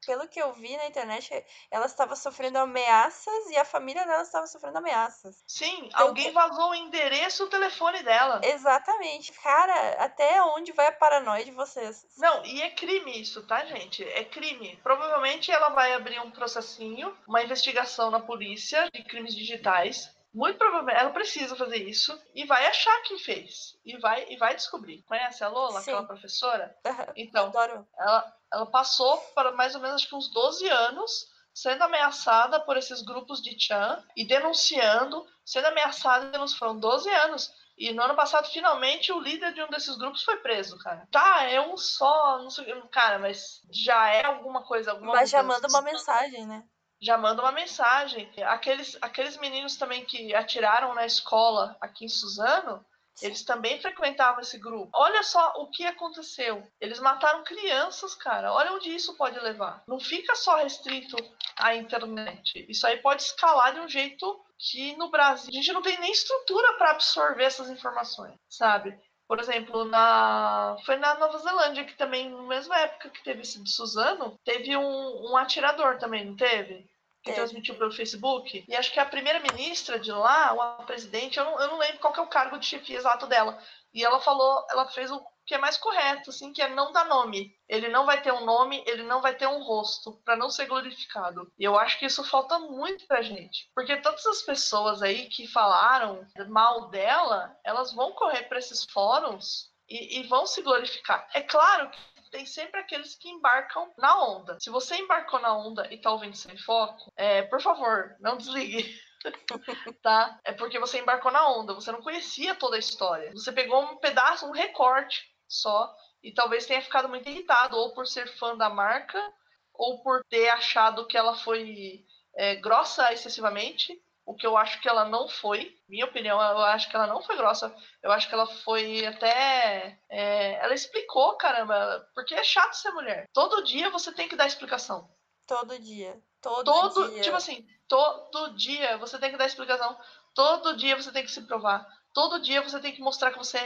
Pelo que eu vi na internet, ela estava sofrendo ameaças e a família dela estava sofrendo ameaças. Sim, Então, alguém vazou o endereço e o telefone dela. Exatamente. Cara, até onde vai a paranoia de vocês? Não, e é crime isso, tá, gente? É crime. Provavelmente ela vai abrir um processinho, uma investigação na polícia de crimes digitais. Muito provavelmente ela precisa fazer isso e vai achar quem fez. E vai, e vai descobrir. Conhece a Lola, Sim. aquela professora? Aham, Então, Adoro. ela, ela passou para mais ou menos acho que uns 12 anos sendo ameaçada por esses grupos de Chan e denunciando, sendo ameaçada e denunciando. Foram 12 anos. E no ano passado, finalmente, o líder de um desses grupos foi preso, cara. Tá, é um só, não sei, cara, mas já é alguma coisa, alguma Mas já manda uma mensagem, né? Já manda uma mensagem. Aqueles, aqueles meninos também que atiraram na escola aqui em Suzano, eles também frequentavam esse grupo. Olha só o que aconteceu. Eles mataram crianças, cara. Olha onde isso pode levar. Não fica só restrito à internet. Isso aí pode escalar de um jeito que no Brasil a gente não tem nem estrutura para absorver essas informações, sabe? Por exemplo, na foi na Nova Zelândia que também, na mesma época que teve esse de Suzano, teve um, um atirador também, não teve? Que Teve. transmitiu pelo Facebook. E acho que a primeira-ministra de lá, ou a presidente, eu não, eu não lembro qual que é o cargo de chefia exato dela. E ela falou, ela fez o que é mais correto, assim, que é não dar nome. Ele não vai ter um nome, ele não vai ter um rosto, para não ser glorificado. E eu acho que isso falta muito pra gente. Porque todas as pessoas aí que falaram mal dela, elas vão correr para esses fóruns e, e vão se glorificar. É claro que tem sempre aqueles que embarcam na onda. Se você embarcou na onda e tá ouvindo sem foco, é, por favor, não desligue. tá? É porque você embarcou na onda, você não conhecia toda a história. Você pegou um pedaço, um recorte só, e talvez tenha ficado muito irritado, ou por ser fã da marca, ou por ter achado que ela foi é, grossa excessivamente, o que eu acho que ela não foi. Minha opinião, eu acho que ela não foi grossa. Eu acho que ela foi até. É, ela explicou, caramba, porque é chato ser mulher. Todo dia você tem que dar explicação. Todo dia. Todo, Todo, dia. tipo assim, todo dia você tem que dar explicação. Todo dia você tem que se provar. Todo dia você tem que mostrar que você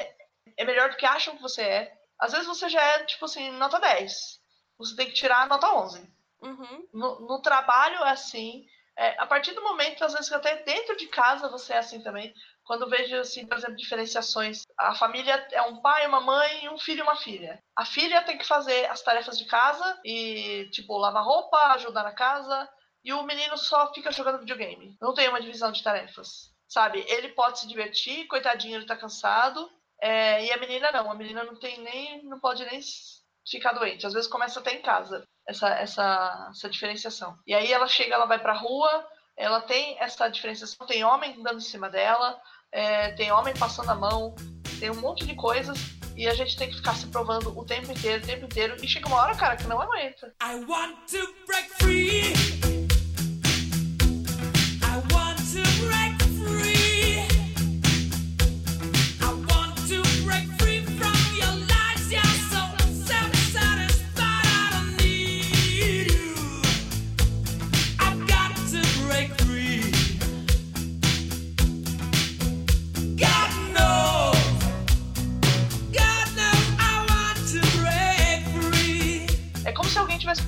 é melhor do que acham que você é. Às vezes você já é, tipo assim, nota 10. Você tem que tirar a nota 11. Uhum. No, no trabalho é assim. É, a partir do momento, às vezes, que até dentro de casa você é assim também. Quando vejo, assim, por exemplo, diferenciações. A família é um pai, uma mãe, um filho e uma filha. A filha tem que fazer as tarefas de casa e, tipo, lavar roupa, ajudar na casa. E o menino só fica jogando videogame. Não tem uma divisão de tarefas. Sabe? Ele pode se divertir, coitadinho, ele tá cansado. É, e a menina não. A menina não tem nem. não pode nem ficar doente. Às vezes começa até em casa essa, essa, essa diferenciação. E aí ela chega, ela vai pra rua, ela tem essa diferenciação, tem homem dando em cima dela, é, tem homem passando a mão, tem um monte de coisas. E a gente tem que ficar se provando o tempo inteiro, o tempo inteiro. E chega uma hora, cara, que não aguenta. I want to break free.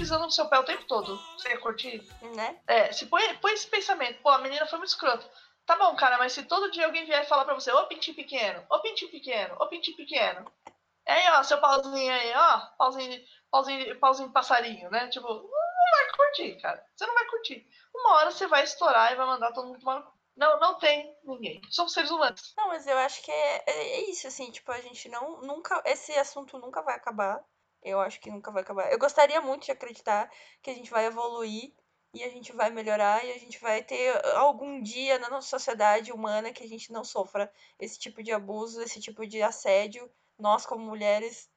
Pisando no seu pé o tempo todo. Você ia curtir? Né? É, se põe, põe esse pensamento, pô, a menina foi muito escrota. Tá bom, cara, mas se todo dia alguém vier falar pra você, ô pintinho pequeno, ô pintinho pequeno, ô pintinho pequeno. Aí, ó, seu pauzinho aí, ó, pauzinho, pauzinho, pauzinho passarinho, né? Tipo, não vai curtir, cara. Você não vai curtir. Uma hora você vai estourar e vai mandar todo mundo tomar no cu. Não, não tem ninguém. Somos seres humanos. Não, mas eu acho que é, é- é isso, assim, tipo, a gente não, nunca, esse assunto nunca vai acabar. Eu acho que nunca vai acabar. Eu gostaria muito de acreditar que a gente vai evoluir e a gente vai melhorar e a gente vai ter algum dia na nossa sociedade humana que a gente não sofra esse tipo de abuso, esse tipo de assédio. Nós, como mulheres,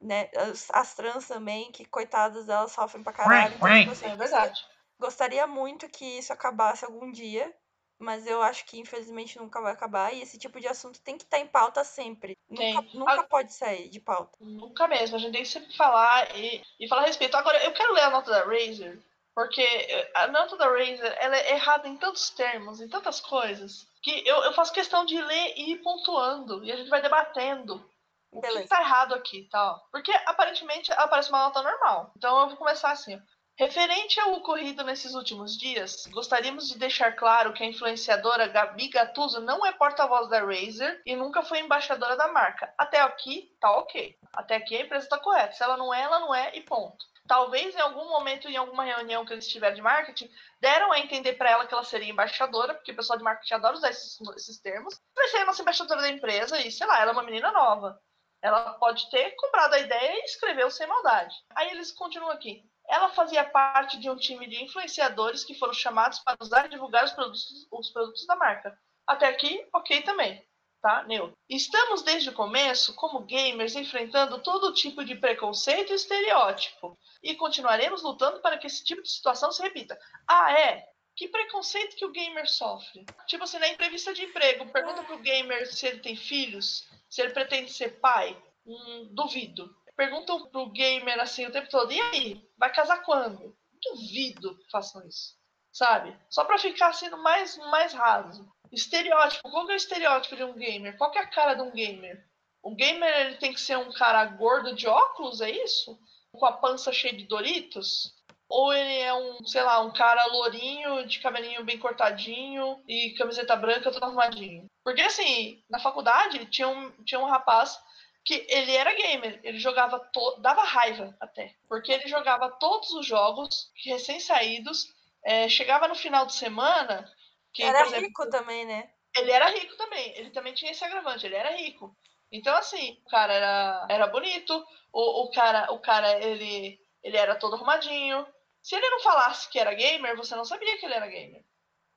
né, as, as trans também, que coitadas, elas sofrem pra caralho. Então, tipo assim, É verdade. Gostaria muito que isso acabasse algum dia, mas eu acho que infelizmente nunca vai acabar. E esse tipo de assunto tem que estar em pauta sempre. Tem. Nunca, nunca Ah. pode sair de pauta. Nunca mesmo. A gente tem que sempre falar e, e falar a respeito. Agora, eu quero ler a nota da Razer, porque eh, a nota da Razer ela é errada em tantos termos, em tantas coisas, que eu, eu faço questão de ler e ir pontuando. E a gente vai debatendo. O que Beleza. que tá errado aqui, tal? Porque aparentemente ela parece uma nota normal. Então eu vou começar assim. Referente ao ocorrido nesses últimos dias, gostaríamos de deixar claro que a influenciadora Gabi Gattuso não é porta-voz da Razer e nunca foi embaixadora da marca. Até aqui, tá ok. Até aqui a empresa tá correta. Se ela não é, ela não é e ponto. Talvez em algum momento, em alguma reunião que eles tiveram de marketing, deram a entender para ela que ela seria embaixadora, porque o pessoal de marketing adora usar esses, esses termos. Vai ser a nossa embaixadora da empresa e, sei lá, ela é uma menina nova. Ela pode ter comprado a ideia e escreveu sem maldade. Aí eles continuam aqui. Ela fazia parte de um time de influenciadores que foram chamados para usar e divulgar os produtos, os produtos da marca. Até aqui, ok também. Tá? Neutro. Estamos desde o começo, como gamers, enfrentando todo tipo de preconceito e estereótipo. E continuaremos lutando para que esse tipo de situação se repita. Ah, é? Que preconceito que o gamer sofre? Tipo assim, na entrevista de emprego, pergunta pro gamer se ele tem filhos, se ele pretende ser pai. Hum, duvido. Perguntam pro gamer assim o tempo todo, e aí? Vai casar quando? Duvido que façam isso. Sabe? Só pra ficar sendo mais, mais raso. Estereótipo. Qual é o estereótipo de um gamer? Qual é a cara de um gamer? O gamer ele tem que ser um cara gordo de óculos, é isso? Com a pança cheia de Doritos? Ou ele é um, sei lá, um cara lourinho, de cabelinho bem cortadinho e camiseta branca, todo arrumadinho? Porque assim, na faculdade tinha um, tinha um rapaz que ele era gamer, ele jogava, to... dava raiva até, porque ele jogava todos os jogos recém-saídos, é, chegava no final de semana, que, Era exemplo, rico também, né? ele era rico também, ele também tinha esse agravante, ele era rico. Então, assim, o cara era, era bonito, o, o cara, o cara ele, ele era todo arrumadinho. Se ele não falasse que era gamer, você não sabia que ele era gamer.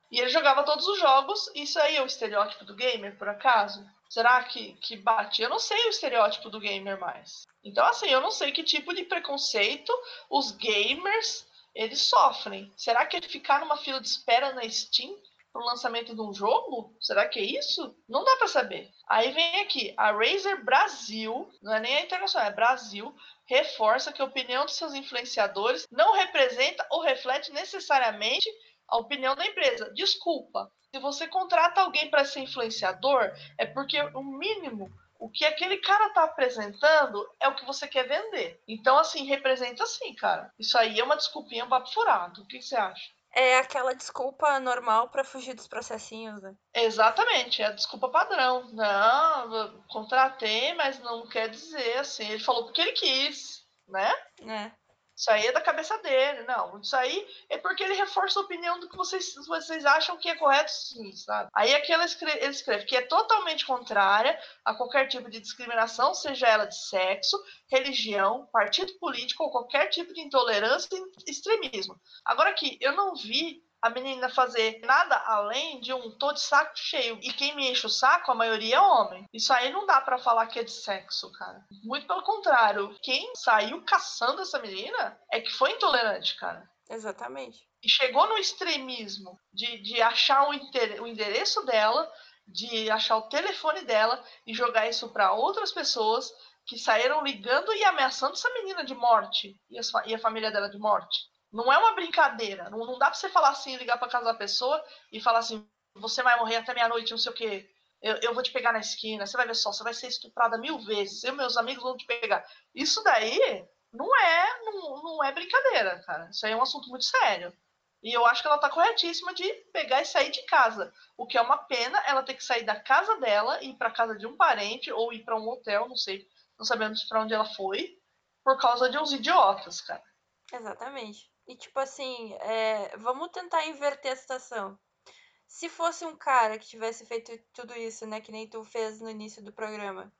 E ele jogava todos os jogos. Isso aí é o estereótipo do gamer, por acaso? Será que, que bate? Eu não sei o estereótipo do gamer mais. Então, assim, eu não sei que tipo de preconceito os gamers eles sofrem. Será que é ficar numa fila de espera na Steam pro lançamento de um jogo? Será que é isso? Não dá para saber. Aí vem aqui, a Razer Brasil, não é nem a internacional, é Brasil, reforça que a opinião dos seus influenciadores não representa ou reflete necessariamente a opinião da empresa. Desculpa, se você contrata alguém para ser influenciador, é porque o mínimo o que aquele cara tá apresentando é o que você quer vender. Então, assim, representa sim, cara. Isso aí é uma desculpinha papo furado. O que você acha? É aquela desculpa normal pra fugir dos processinhos, né? Exatamente, é a desculpa padrão. Não, contratei, mas não quer dizer assim. Ele falou porque ele quis, né? É. Isso aí é da cabeça dele, não. Isso aí é porque ele reforça a opinião do que vocês, vocês acham que é correto, sim, sabe? Aí aqui ela escreve, ele escreve que é totalmente contrária a qualquer tipo de discriminação, seja ela de sexo, religião, partido político ou qualquer tipo de intolerância e extremismo. Agora aqui, eu não vi a menina fazer nada além de um tô de saco cheio. E quem me enche o saco, a maioria é homem. Isso aí não dá para falar que é de sexo, cara. Muito pelo contrário. Quem saiu caçando essa menina é que foi intolerante, cara. Exatamente. E chegou no extremismo de, de achar o, o endereço dela, de achar o telefone dela e jogar isso para outras pessoas que saíram ligando e ameaçando essa menina de morte e a, e a família dela de morte. Não é uma brincadeira. Não, não dá pra você falar assim, ligar pra casa da pessoa e falar assim: você vai morrer até meia-noite, não sei o quê. Eu, eu, vou te pegar na esquina, você vai ver só, você vai ser estuprada mil vezes. Eu e meus amigos vão te pegar. Isso daí não é, não, não é brincadeira, cara. Isso aí é um assunto muito sério. E eu acho que ela tá corretíssima de pegar e sair de casa. O que é uma pena ela ter que sair da casa dela e ir pra casa de um parente ou ir para um hotel, não sei, não sabemos para onde ela foi, por causa de uns idiotas, cara. Exatamente. E tipo assim, é, vamos tentar inverter a situação. Se fosse um cara que tivesse feito tudo isso, né, que nem tu fez no início do programa,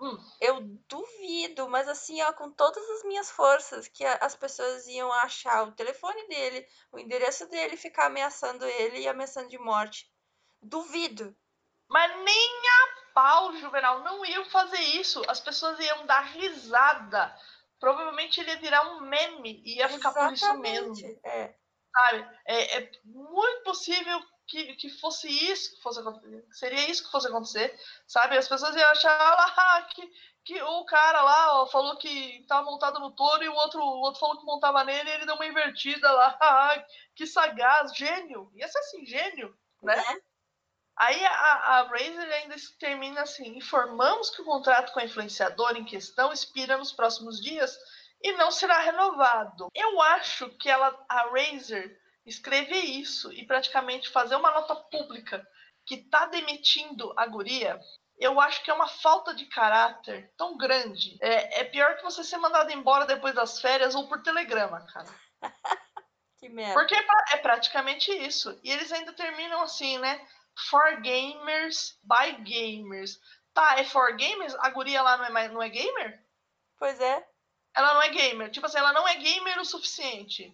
Hum. eu duvido, mas assim, ó, com todas as minhas forças, que a- as pessoas iam achar o telefone dele, o endereço dele, ficar ameaçando ele e ameaçando de morte. Duvido. Mas nem a pau, Juvenal, não iam fazer isso. As pessoas iam dar risada. Provavelmente ele ia virar um meme e ia ficar por isso mesmo. Exatamente. É. sabe? É, é muito possível que, que fosse isso que fosse acontecer. Seria isso que fosse acontecer, sabe? As pessoas iam achar lá ah, que, que o cara lá ó, falou que estava montado no touro e o outro, o outro falou que montava nele e ele deu uma invertida lá. Que sagaz, gênio. Ia ser assim, gênio, né? Né? Aí a, a Razer ainda termina assim: informamos que o contrato com a influenciadora em questão expira nos próximos dias e não será renovado. Eu acho que ela, a Razer escrever isso e praticamente fazer uma nota pública que tá demitindo a guria, eu acho que é uma falta de caráter tão grande. É, é pior que você ser mandado embora depois das férias ou por telegrama, cara. Que merda. Porque é é praticamente isso. E eles ainda terminam assim, né? For gamers, by gamers. Tá, é for gamers? A guria lá não é, mais- não é gamer? Pois é. Ela não é gamer. Tipo assim, ela não é gamer o suficiente.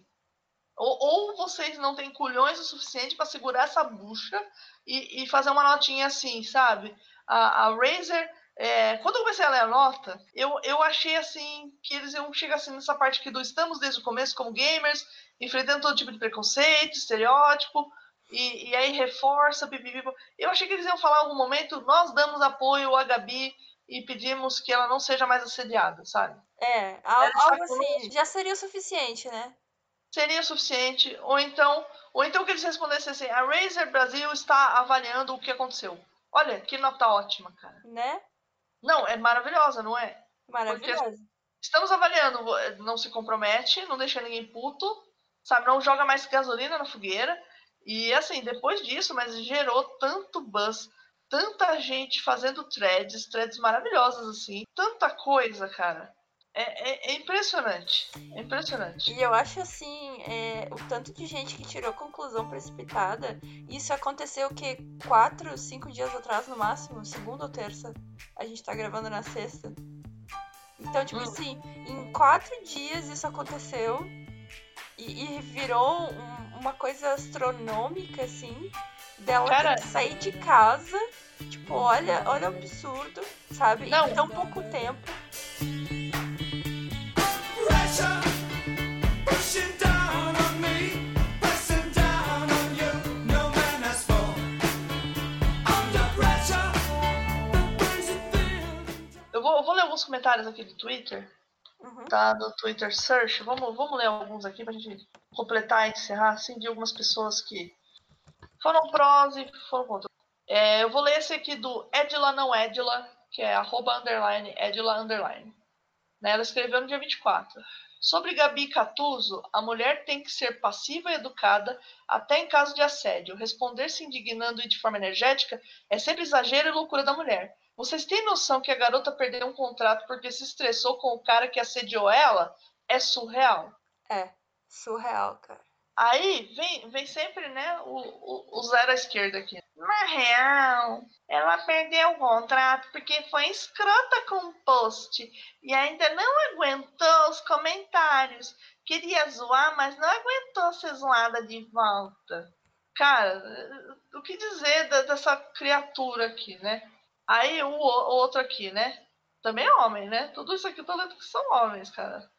Ou, ou vocês não têm culhões o suficiente pra segurar essa bucha e, e fazer uma notinha assim, sabe? A, a Razer, é, quando eu comecei a ler a nota, eu, eu achei assim que eles iam chegar assim nessa parte aqui do estamos desde o começo como gamers, enfrentando todo tipo de preconceito, estereótipo, e, e aí reforça, pipipi. Eu achei que eles iam falar em algum momento, nós damos apoio à Gabi e pedimos que ela não seja mais assediada, sabe? É, algo sacudo. assim. Já seria o suficiente, né? seria suficiente, ou então, ou então que eles respondessem assim, a Razer Brasil está avaliando o que aconteceu. Olha, que nota ótima, cara. Né? Não, é maravilhosa, não é? Maravilhoso. Estamos avaliando, não se compromete, não deixa ninguém puto, sabe? Não joga mais gasolina na fogueira. E assim, depois disso, mas gerou tanto buzz, tanta gente fazendo threads, threads maravilhosas assim, tanta coisa, cara. É, é- é impressionante. É impressionante. E eu acho assim, é, o tanto de gente que tirou conclusão precipitada, isso aconteceu o quê? Quatro, cinco dias atrás no máximo? Segunda ou terça? A gente tá gravando na sexta. Então, tipo Hum. assim, em quatro dias isso aconteceu e, e virou um- uma coisa astronômica, assim, dela Cara- sair de casa. Tipo, olha, olha o absurdo, sabe? Não. Em tão pouco tempo. Eu vou, eu vou ler alguns comentários aqui do Twitter, Uhum. tá? Do Twitter Search. Vamos, vamos ler alguns aqui pra gente completar e encerrar, assim, de algumas pessoas que foram prós e foram contra. É, eu vou ler esse aqui do Edila Não Edila, que é arroba underline Edila underline. Né, Ela escreveu no dia 24. Sobre Gabi Catuso, a mulher tem que ser passiva e educada até em caso de assédio. Responder se indignando e de forma energética é sempre exagero e loucura da mulher. Vocês têm noção que a garota perdeu um contrato porque se estressou com o cara que assediou ela? É surreal. É, surreal, cara. Aí vem, vem sempre, né, o, o, o zero à esquerda aqui. Na real, ela perdeu o contrato porque foi escrota com o post e ainda não aguentou os comentários. Queria zoar, mas não aguentou ser zoada de volta. Cara, o que dizer dessa criatura aqui, né? Aí o, o outro aqui, né? Também é homem, né? Tudo isso aqui eu tô lendo que são homens, cara.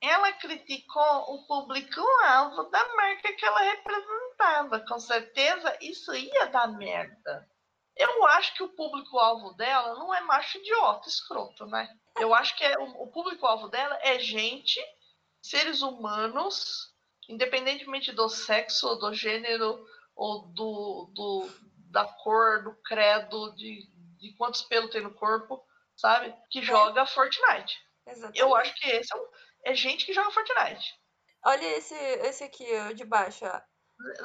Ela criticou o público-alvo da marca que ela representava. Com certeza isso ia dar merda. Eu acho que o público-alvo dela não é macho idiota, escroto, né? Eu acho que é, o, o público-alvo dela é gente, seres humanos, independentemente do sexo, do gênero, ou do, do da cor, do credo, de, de quantos pelos tem no corpo, sabe? Que joga Fortnite. Exatamente. Eu acho que esse é, um- é gente que joga Fortnite. Olha esse, esse aqui, ó, de baixo, ó.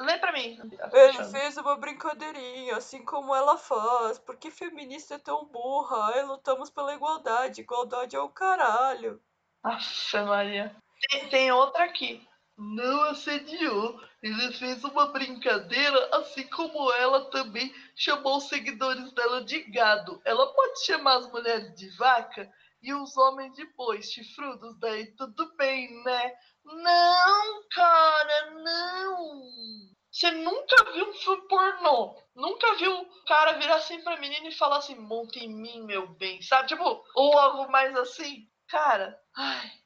Lê pra mim. Ele fez uma brincadeirinha, assim como ela faz. Porque feminista é tão burra? Ai, lutamos pela igualdade. Igualdade é o caralho. Aff, Maria. Tem, tem outra aqui. Não assediou. Ele fez uma brincadeira, assim como ela também chamou os seguidores dela de gado. Ela pode chamar as mulheres de vaca e os homens de boi chifrudos, daí tudo bem, né? Não, cara, não. Você nunca viu um filme pornô. Nunca viu o cara virar assim pra menina e falar assim, monta em mim, meu bem, sabe? Tipo, ou algo mais assim. Cara, ai,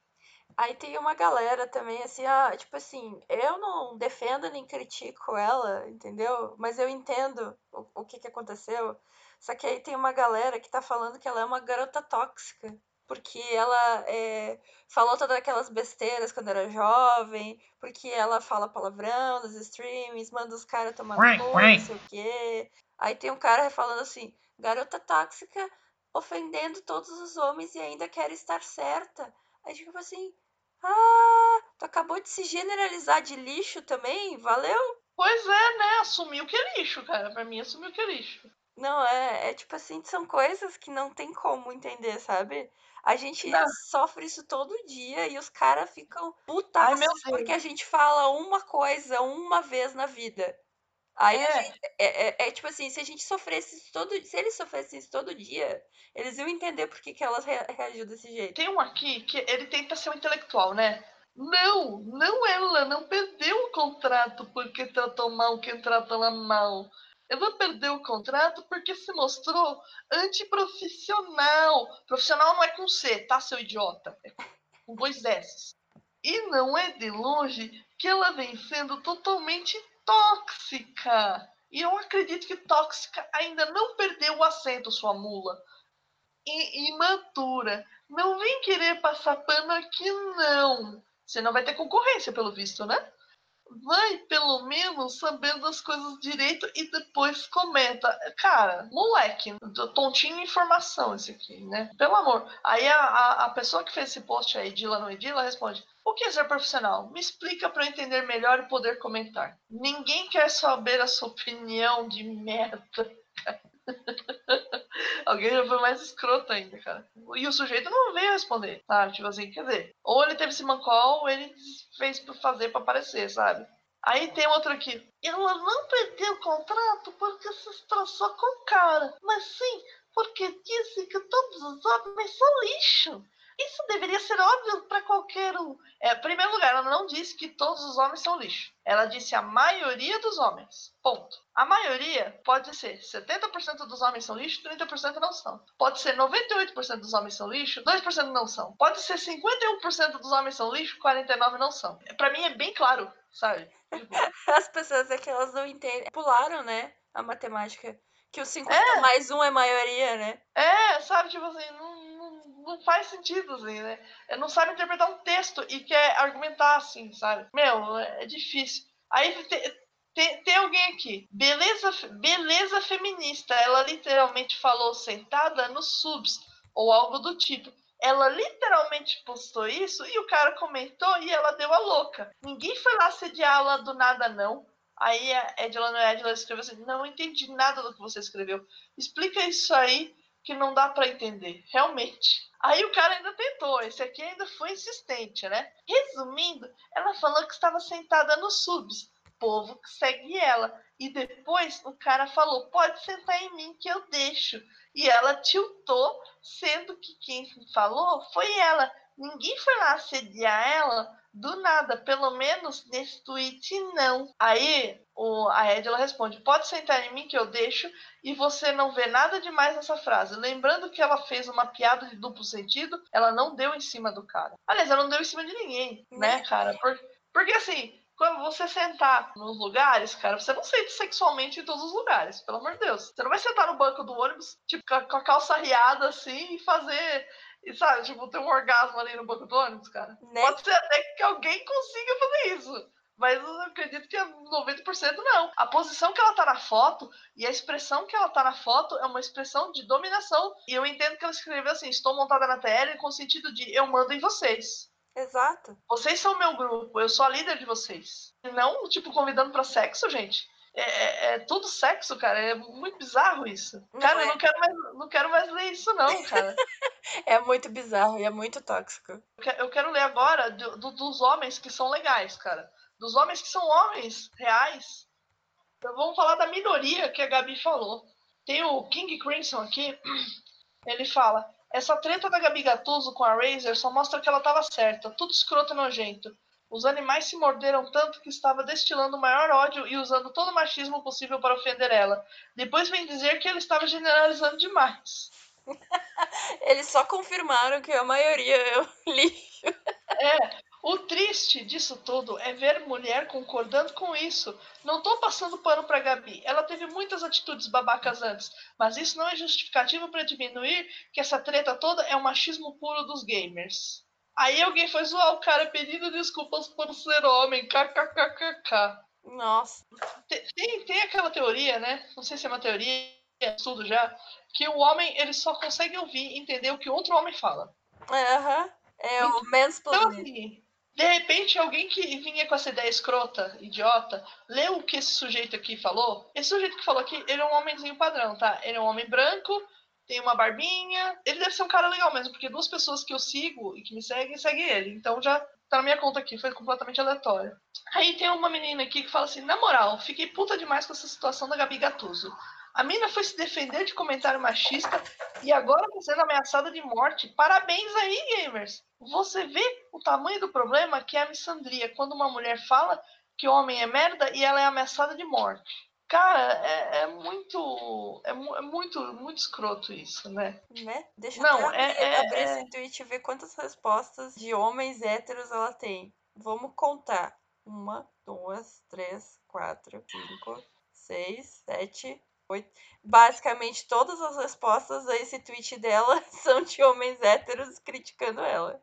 Aí tem uma galera também, assim, ah, tipo assim, eu não defendo nem critico ela, entendeu? Mas eu entendo o, o que que aconteceu. Só que aí tem uma galera que tá falando que ela é uma garota tóxica. Porque ela é, falou todas aquelas besteiras quando era jovem, porque ela fala palavrão nos streams, manda os caras tomar cu, não sei o quê. Aí tem um cara falando assim, garota tóxica ofendendo todos os homens e ainda quer estar certa. Aí tipo assim, ah, tu acabou de se generalizar de lixo também? Valeu? Pois é, né? Assumiu que é lixo, cara. Pra mim, assumiu que é lixo. Não, é, é tipo assim, são coisas que não tem como entender, sabe? A gente Não. sofre isso todo dia e os caras ficam putaços porque a gente fala uma coisa uma vez na vida. Aí a É. gente- é, é- é tipo assim, se a gente sofresse isso todo se eles sofressem isso todo dia, eles iam entender por que, que elas rea- reagiu desse jeito. Tem um aqui que ele tenta ser um intelectual, né? Não, não ela, não perdeu o contrato porque tratou mal quem trata ela mal. Ela perdeu o contrato porque se mostrou antiprofissional. Profissional não é com C, tá, seu idiota? É com dois S. E não é de longe que ela vem sendo totalmente tóxica. E eu acredito que tóxica ainda não perdeu o acento, sua mula. E imatura. Não vem querer passar pano aqui, não. Você não vai ter concorrência, pelo visto, né? Vai, pelo menos, sabendo as coisas direito e depois comenta. Cara, moleque, tontinho informação esse aqui, né? Pelo amor. Aí a, a, a pessoa que fez esse post aí, Edila não Edila, responde: O que é ser profissional? Me explica para eu entender melhor e poder comentar. Ninguém quer saber a sua opinião de merda. Alguém já foi mais escroto ainda, cara. E o sujeito não veio responder, sabe? Tipo assim, quer dizer, ou ele teve esse mancol, ou ele fez pra fazer pra aparecer, sabe? Aí tem outro aqui. Ela não perdeu o contrato porque se estressou com o cara, mas sim porque disse que todos os homens são lixo. Isso deveria ser óbvio para qualquer um. É, em primeiro lugar, ela não disse que todos os homens são lixo. Ela disse a maioria dos homens. Ponto. A maioria pode ser 70% dos homens são lixo, 30% não são. Pode ser 98% dos homens são lixo, 2% não são. Pode ser 51% dos homens são lixo, 49% não são. Para mim é bem claro, sabe? Tipo, As pessoas é que elas não entendem. Pularam, né? A matemática. Que o 50 É. mais 1 é maioria, né? É, sabe, tipo assim, não, não, faz sentido, assim, né? Não sabe interpretar um texto e quer argumentar assim, sabe? Meu, é difícil. Aí te- tem, tem alguém aqui, beleza, beleza feminista, ela literalmente falou sentada nos subs, ou algo do tipo. Ela literalmente postou isso e o cara comentou e ela deu a louca. Ninguém foi lá assediá-la do nada, não. Aí a Edila escreveu assim: Não entendi nada do que você escreveu. Explica isso aí que não dá pra entender, realmente. Aí o cara ainda tentou, esse aqui ainda foi insistente, né? Resumindo, ela falou que estava sentada nos subs, povo que segue ela. E depois o cara falou: pode sentar em mim que eu deixo. E ela tiltou, sendo que quem falou foi ela. Ninguém foi lá assediar ela do nada, pelo menos nesse tweet não. Aí o, a Edila responde: pode sentar em mim que eu deixo e você não vê nada demais nessa frase. Lembrando que ela fez uma piada de duplo sentido, ela não deu em cima do cara. Aliás, ela não deu em cima de ninguém, né, cara? Por- porque assim, quando você sentar nos lugares, cara, você não sente sexualmente em todos os lugares, pelo amor de Deus. Você não vai sentar no banco do ônibus, tipo, com a calça riada assim e fazer. E sabe, tipo, ter um orgasmo ali no banco do ônibus, cara. Né? Pode ser até que alguém consiga fazer isso. Mas eu acredito que é 90% não. A posição que ela tá na foto e a expressão que ela tá na foto é uma expressão de dominação. E eu entendo que ela escreveu assim: estou montada na TL com o sentido de eu mando em vocês. Exato. Vocês são meu grupo, eu sou a líder de vocês. E não, tipo, convidando pra sexo, gente. É, é- é tudo sexo, cara. É muito bizarro isso. Não cara, é. eu não quero, mais, não quero mais ler isso, não, cara. É muito bizarro e é muito tóxico. Eu quero ler agora do- do- dos homens que são legais, cara. Dos homens que são homens reais. Então, vamos falar da minoria que a Gabi falou. Tem o King Crimson aqui. Ele fala: Essa treta da Gabi Gattuso com a Razer só mostra que ela tava certa. Tudo escroto e nojento. Os animais se morderam tanto que estava destilando o maior ódio e usando todo o machismo possível para ofender ela. Depois vem dizer que ele estava generalizando demais. Eles só confirmaram que a maioria é o lixo. O triste disso tudo é ver mulher concordando com isso. Não tô passando pano pra Gabi. Ela teve muitas atitudes babacas antes, mas isso não é justificativo para diminuir que essa treta toda é o machismo puro dos gamers. Aí alguém foi zoar o cara pedindo desculpas por ser homem. KKKKK. Nossa. Tem, tem, aquela teoria, né? Não sei se é uma teoria, é estudo já, que o homem ele só consegue ouvir e entender o que outro homem fala. É, Aham. É o Então, mansplaining. assim, de repente, alguém que vinha com essa ideia escrota, idiota, leu o que esse sujeito aqui falou. Esse sujeito que falou aqui, ele é um homenzinho padrão, tá? Ele é um homem branco, tem uma barbinha. Ele deve ser um cara legal mesmo, porque duas pessoas que eu sigo e que me seguem, seguem ele. Então já tá na minha conta aqui, foi completamente aleatório. Aí tem uma menina aqui que fala assim: na moral, fiquei puta demais com essa situação da Gabi Gattuso. A mina foi se defender de comentário machista e agora tá sendo ameaçada de morte. Parabéns aí, gamers! Você vê o tamanho do problema que é a missandria quando uma mulher fala que o homem é merda e ela é ameaçada de morte. Cara, é, é muito. É, é muito, muito escroto isso, né? Né? Deixa Não, eu é- abrir, é- abrir é- esse tweet e ver quantas respostas de homens héteros ela tem. Vamos contar. Uma, duas, três, quatro, cinco, seis, sete, oito. Basicamente, todas as respostas a esse tweet dela são de homens héteros criticando ela.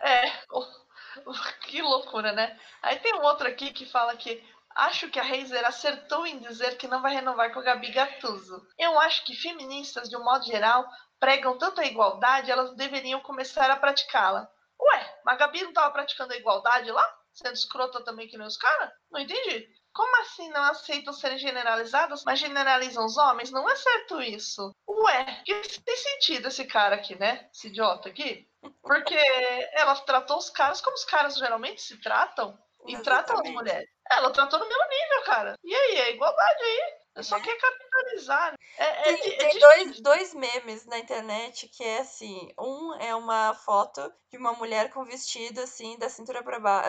É, que loucura, né? Aí tem um outro aqui que fala que acho que a Razer acertou em dizer que não vai renovar com a Gabi Gattuso. Eu acho que feministas, de um modo geral, pregam tanto a igualdade, elas deveriam começar a praticá-la. Ué, mas a Gabi não tava praticando a igualdade lá? Sendo escrota também que nem os caras? Não entendi. Como assim não aceitam serem generalizadas, mas generalizam os homens? Não é certo isso. Ué, que tem sentido esse cara aqui, né? Esse idiota aqui. Porque ela tratou os caras como os caras geralmente se tratam e tratam as Exatamente. mulheres. Ela tratou no mesmo nível, cara. E aí, é igualdade aí. Só quer capitalizar. É, é, Tem, é tem dois, dois memes na internet que é assim, um é uma foto de uma mulher com vestido assim da cintura para baixo,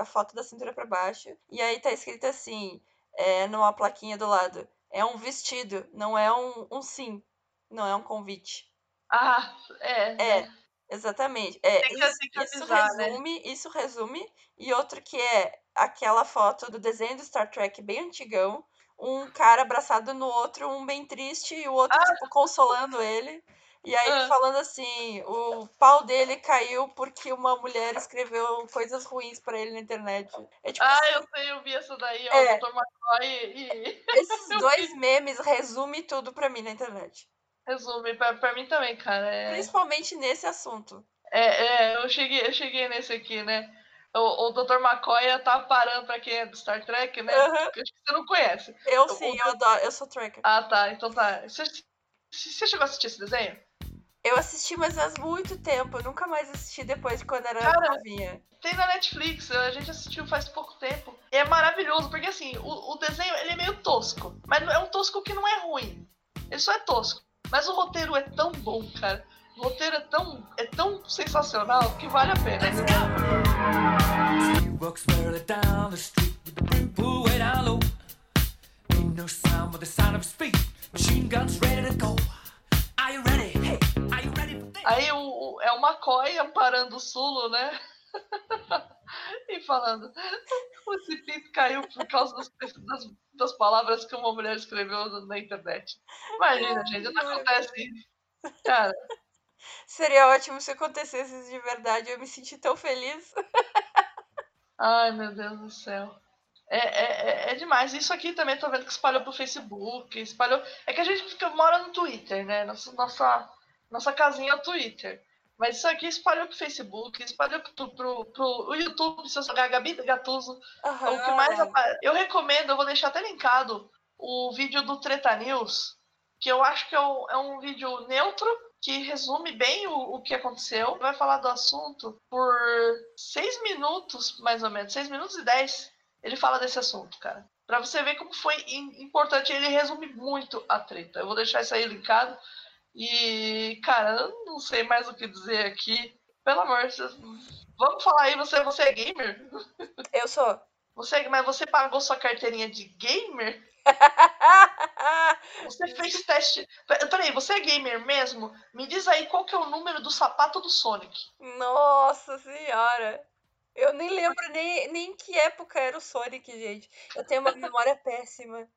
a foto da cintura para baixo, e aí tá escrito assim, é, numa plaquinha do lado, é um vestido, não é um, um sim, não é um convite. Ah, é. É, né? Exatamente. É, isso, isso né? resume, isso resume, e outro que é aquela foto do desenho do Star Trek bem antigão, um cara abraçado no outro, um bem triste, e o outro, tipo, consolando ele. E aí Ah. falando assim, o pau dele caiu porque uma mulher escreveu coisas ruins pra ele na internet. É tipo, Ah, eu sei, eu vi essa daí, ó, É. o Dr. McCoy e esses dois memes resumem tudo pra mim na internet. Resume, pra, pra mim também, cara. É, Principalmente nesse assunto. é, é, eu, cheguei, eu cheguei nesse aqui, né? O, o Dr. McCoy tá parando pra quem é do Star Trek, né? Que acho que você não conhece. Eu Eu- sim, o- eu adoro, eu sou tracker. Ah, tá, então tá. Você, você chegou a assistir esse desenho? Eu assisti, mas faz muito tempo. Eu nunca mais assisti depois de quando era Cara, novinha. Tem na Netflix, a gente assistiu faz pouco tempo. E é maravilhoso, porque assim, o, o desenho ele é meio tosco. Mas é um tosco que não é ruim. Ele só é tosco. Mas o roteiro é tão bom, cara. O roteiro é tão, é tão sensacional que vale a pena. Aí o, o- é o McCoy amparando o Sulo, né? e falando, esse pinto caiu por causa das, das, das palavras que uma mulher escreveu na internet. Imagina, gente, não acontece isso. Cara, Seria ótimo se acontecesse isso de verdade. Eu me senti tão feliz. ai meu Deus do céu. É, é, é- é demais. Isso aqui também tô vendo que espalhou pro Facebook, espalhou. É que a gente fica, mora no Twitter, né? Nossa, nossa, nossa casinha é o Twitter. Mas isso aqui espalhou pro Facebook, espalhou pro, pro, pro YouTube, se eu jogar Gabi Gatuso. Aham. O que mais Eu recomendo, eu vou deixar até linkado o vídeo do Treta News, que eu acho que é um, é um vídeo neutro, que resume bem o, o que aconteceu. Vai falar do assunto por seis minutos, mais ou menos, seis minutos e dez. Ele fala desse assunto, cara. Pra você ver como foi im- importante, ele resume muito a treta. Eu vou deixar isso aí linkado. E, cara, eu não sei mais o que dizer aqui. Pelo amor de Deus. Vamos falar aí, você, você é gamer? Eu sou. Você, mas você pagou sua carteirinha de gamer? Você fez teste. Pe- Peraí, você é gamer mesmo? Me diz aí qual que é o número do sapato do Sonic. Nossa senhora. Eu nem lembro nem, nem que época era o Sonic, gente. Eu tenho uma memória péssima.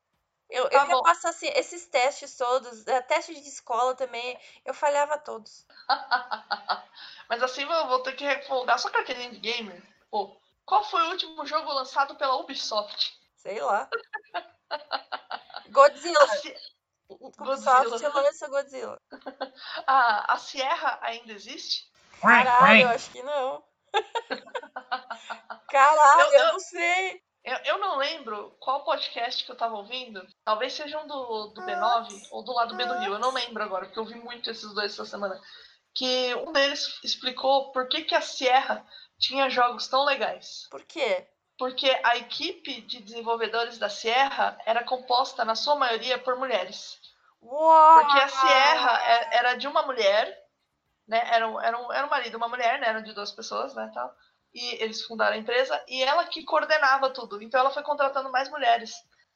Eu, eu Tá passar assim, esses testes todos, eh, teste de escola também, eu falhava todos. Mas assim eu vou ter que refolgar sua carteirinha de gamer. Pô, qual foi o último jogo lançado pela Ubisoft? Sei lá. Godzilla. A, Si- Ubisoft Godzilla. lança Godzilla. A, a Sierra ainda existe? Caralho, eu acho que não. Caralho, Eu- eu, eu- não sei. Eu, eu não lembro qual podcast que eu tava ouvindo. Talvez seja um do, do B9 ou do lado B do Rio. Eu não lembro agora, porque eu vi muito esses dois essa semana. Que um deles explicou por que, que a Sierra tinha jogos tão legais. Por quê? Porque a equipe de desenvolvedores da Sierra era composta, na sua maioria, por mulheres. Uau! Porque a Sierra é- era de uma mulher, né? Era, um- era, um, era um marido e uma mulher, né? Eram de duas pessoas, né? Tal. E eles fundaram a empresa e ela que coordenava tudo. Então ela foi contratando mais mulheres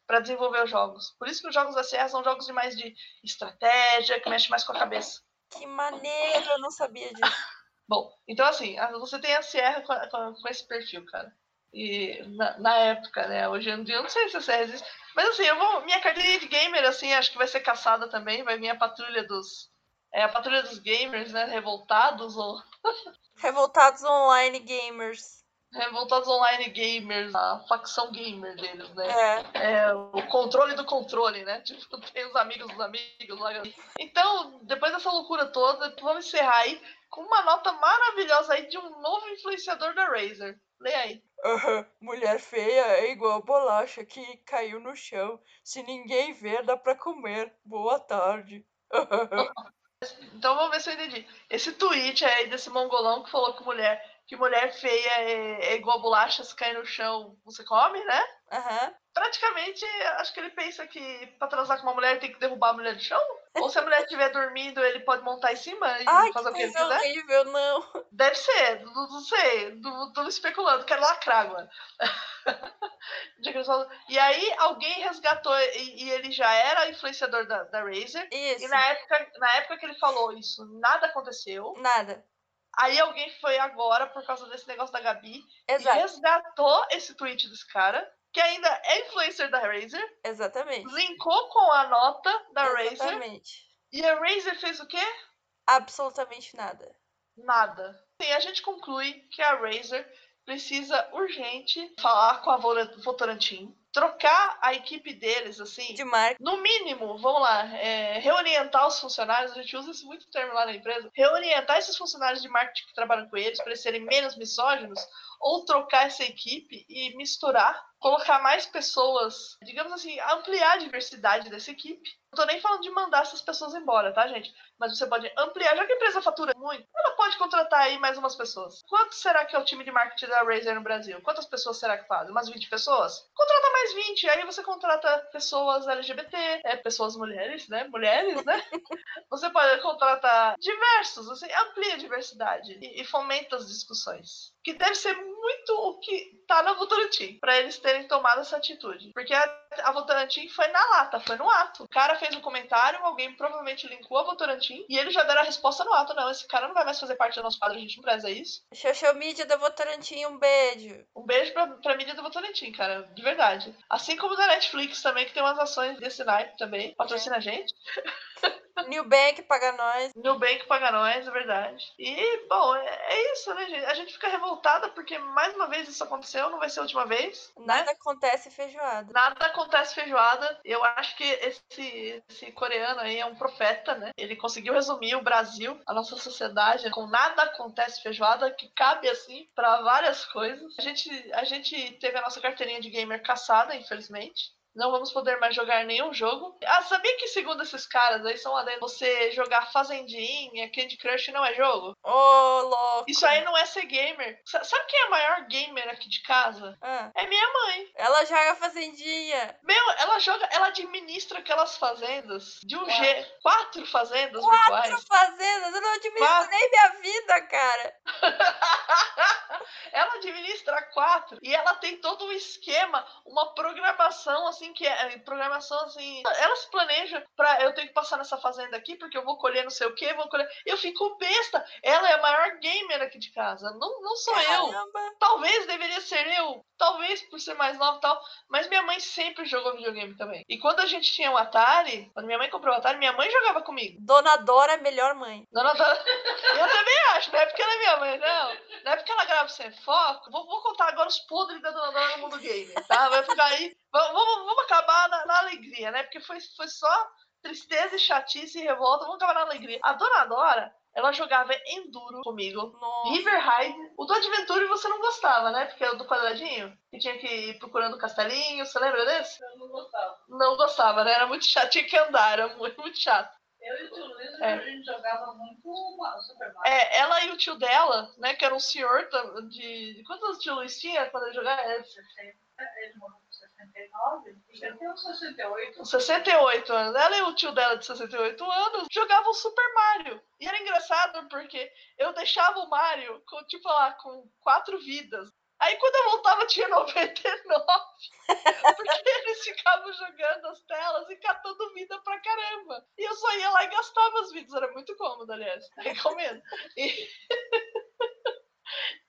para desenvolver os jogos. Por isso que os jogos da Sierra são jogos de mais de estratégia, que mexe mais com a cabeça. Que maneiro, eu não sabia disso. Bom, então assim, você tem a Sierra com, com- com esse perfil, cara. E na, na época, né? Hoje em dia eu não sei se a Sierra existe. Mas assim, eu vou. Minha carteirinha de gamer, assim, acho que vai ser caçada também. Vai vir a patrulha dos. É a patrulha dos gamers, né? Revoltados ou. Revoltados Online Gamers. Revoltados online gamers, a facção gamer deles, né? É. É, o controle do controle, né? Tipo, tem os amigos dos amigos lá. Então, depois dessa loucura toda, vamos encerrar aí com uma nota maravilhosa aí de um novo influenciador da Razer. Leia aí. Aham, Mulher feia é igual bolacha que caiu no chão. Se ninguém ver, dá pra comer. Boa tarde. Então vamos ver se eu entendi. Esse tweet aí desse mongolão que falou que mulher que mulher feia é, é igual bolacha, se cair no chão, você come, né? Aham. Praticamente, acho que ele pensa que pra transar com uma mulher tem que derrubar a mulher do chão. Ou se a mulher estiver dormindo, ele pode montar em cima e Ai, fazer o que ele quiser. horrível, não. Deve ser, não, não sei, não tô especulando, quero lacrar agora. E aí alguém resgatou, e, e ele já era influenciador da, da Razer, Isso. e na época, na época que ele falou isso, nada aconteceu. Nada. Aí alguém foi agora, por causa desse negócio da Gabi, e Exato. resgatou esse tweet desse cara, que ainda é influencer da Razer, Exatamente. linkou com a nota da Razer, Exatamente. e a Razer fez o quê? Absolutamente nada. Nada. Sim, a gente conclui que a Razer precisa urgente falar com a Votorantim, trocar a equipe deles, assim, De marca. no mínimo, vamos lá, é, reorientar os funcionários, a gente usa esse muito termo lá na empresa, reorientar esses funcionários de marketing que trabalham com eles para eles serem menos misóginos, ou trocar essa equipe e misturar, colocar mais pessoas, digamos assim, ampliar a diversidade dessa equipe. Não tô nem falando de mandar essas pessoas embora, tá, gente? Mas você pode ampliar, já que a empresa fatura muito, ela pode contratar aí mais umas pessoas. Quanto será que é o time de marketing da Razer no Brasil? Quantas pessoas será que faz? Umas 20 pessoas? Contrata mais 20, aí você contrata pessoas LGBT, é, pessoas mulheres, né? Mulheres, né? Você pode contratar diversos, assim, amplia a diversidade e, e fomenta as discussões. Que deve ser muito o que tá na Votorantim, para eles terem tomado essa atitude. Porque a, a Votorantim foi na lata, foi no ato. O cara fez um comentário, alguém provavelmente linkou a Votorantim, e eles já deram a resposta no ato. Não, esse cara não vai mais fazer parte do nosso quadro, a gente não preza isso. Social Media da Votorantim, um beijo. Um beijo pra, pra mídia do Votorantim, cara, de verdade. Assim como da Netflix também, que tem umas ações desse naipe também, patrocina a gente. New Bank paga nós. Nubank paga nós, é verdade. E, bom, é, é isso, né, gente? A gente fica revoltada porque mais uma vez isso aconteceu, não vai ser a última vez. Nada acontece feijoada. Nada acontece feijoada. Eu acho que esse, esse coreano aí é um profeta, né? Ele conseguiu resumir o Brasil, a nossa sociedade, com nada acontece feijoada, que cabe assim pra várias coisas. A gente, a gente teve a nossa carteirinha de gamer caçada, infelizmente. Não vamos poder mais jogar nenhum jogo. Ah, sabia que segundo esses caras aí são adentro, você jogar Fazendinha, Candy Crush não é jogo? Ô, louco. Isso aí não é ser gamer. Sa- Sabe quem é a maior gamer aqui de casa? Ah, É minha mãe. ela joga fazendinha. Meu, ela joga, ela administra aquelas fazendas de um Quatro. G. Quatro fazendas Quatro virtuais. fazendas. Eu não administro Quatro. nem minha vida, cara. ela administra quatro. E ela tem todo um esquema, uma programação assim que é. Programação assim. Ela se planeja pra eu tenho que passar nessa fazenda aqui, porque eu vou colher não sei o que, vou colher. Eu fico besta. Ela é a maior gamer aqui de casa. Não, não sou eu. Caramba. Talvez deveria ser eu, talvez por ser mais nova e tal, mas minha mãe sempre jogou videogame também. E quando a gente tinha um Atari, quando minha mãe comprou o Atari, minha mãe jogava comigo. Dona Dora é melhor mãe. Dona Dora- Eu também acho, não é porque ela é minha mãe, não. Não é porque ela grava sem foco. Vou, vou contar agora os podres da Dona Dora no mundo game, tá? Vai ficar aí. Vamos, vamos, acabar na, na alegria, né? Porque foi, foi só tristeza e chatice e revolta. Vamos acabar na alegria. A Dona Dora, ela jogava Enduro comigo. River Ride. O do Adventure você não gostava, né? Porque é o do quadradinho. Que tinha que ir procurando o castelinho. Você lembra desse? Eu não gostava. Não gostava, né? Era muito chato. Tinha que andar. Era muito, muito chato. Eu e o tio Luiz, É. a gente jogava muito Super Mario. É, ela e o tio dela, né? Que era um senhor de... Quantos tio Luiz tinha quando ele jogava? É, 60, ele morreu 69, e eu tenho 68. com 68 anos. Ela e o tio dela de 68 anos jogavam Super Mario. E era engraçado porque eu deixava o Mario com, tipo lá, com quatro vidas. Aí quando eu voltava tinha 99. Porque eles ficavam jogando as telas e catando vida pra caramba. E eu só ia lá e gastava as vidas. Era muito cômodo, aliás. Recomendo. E,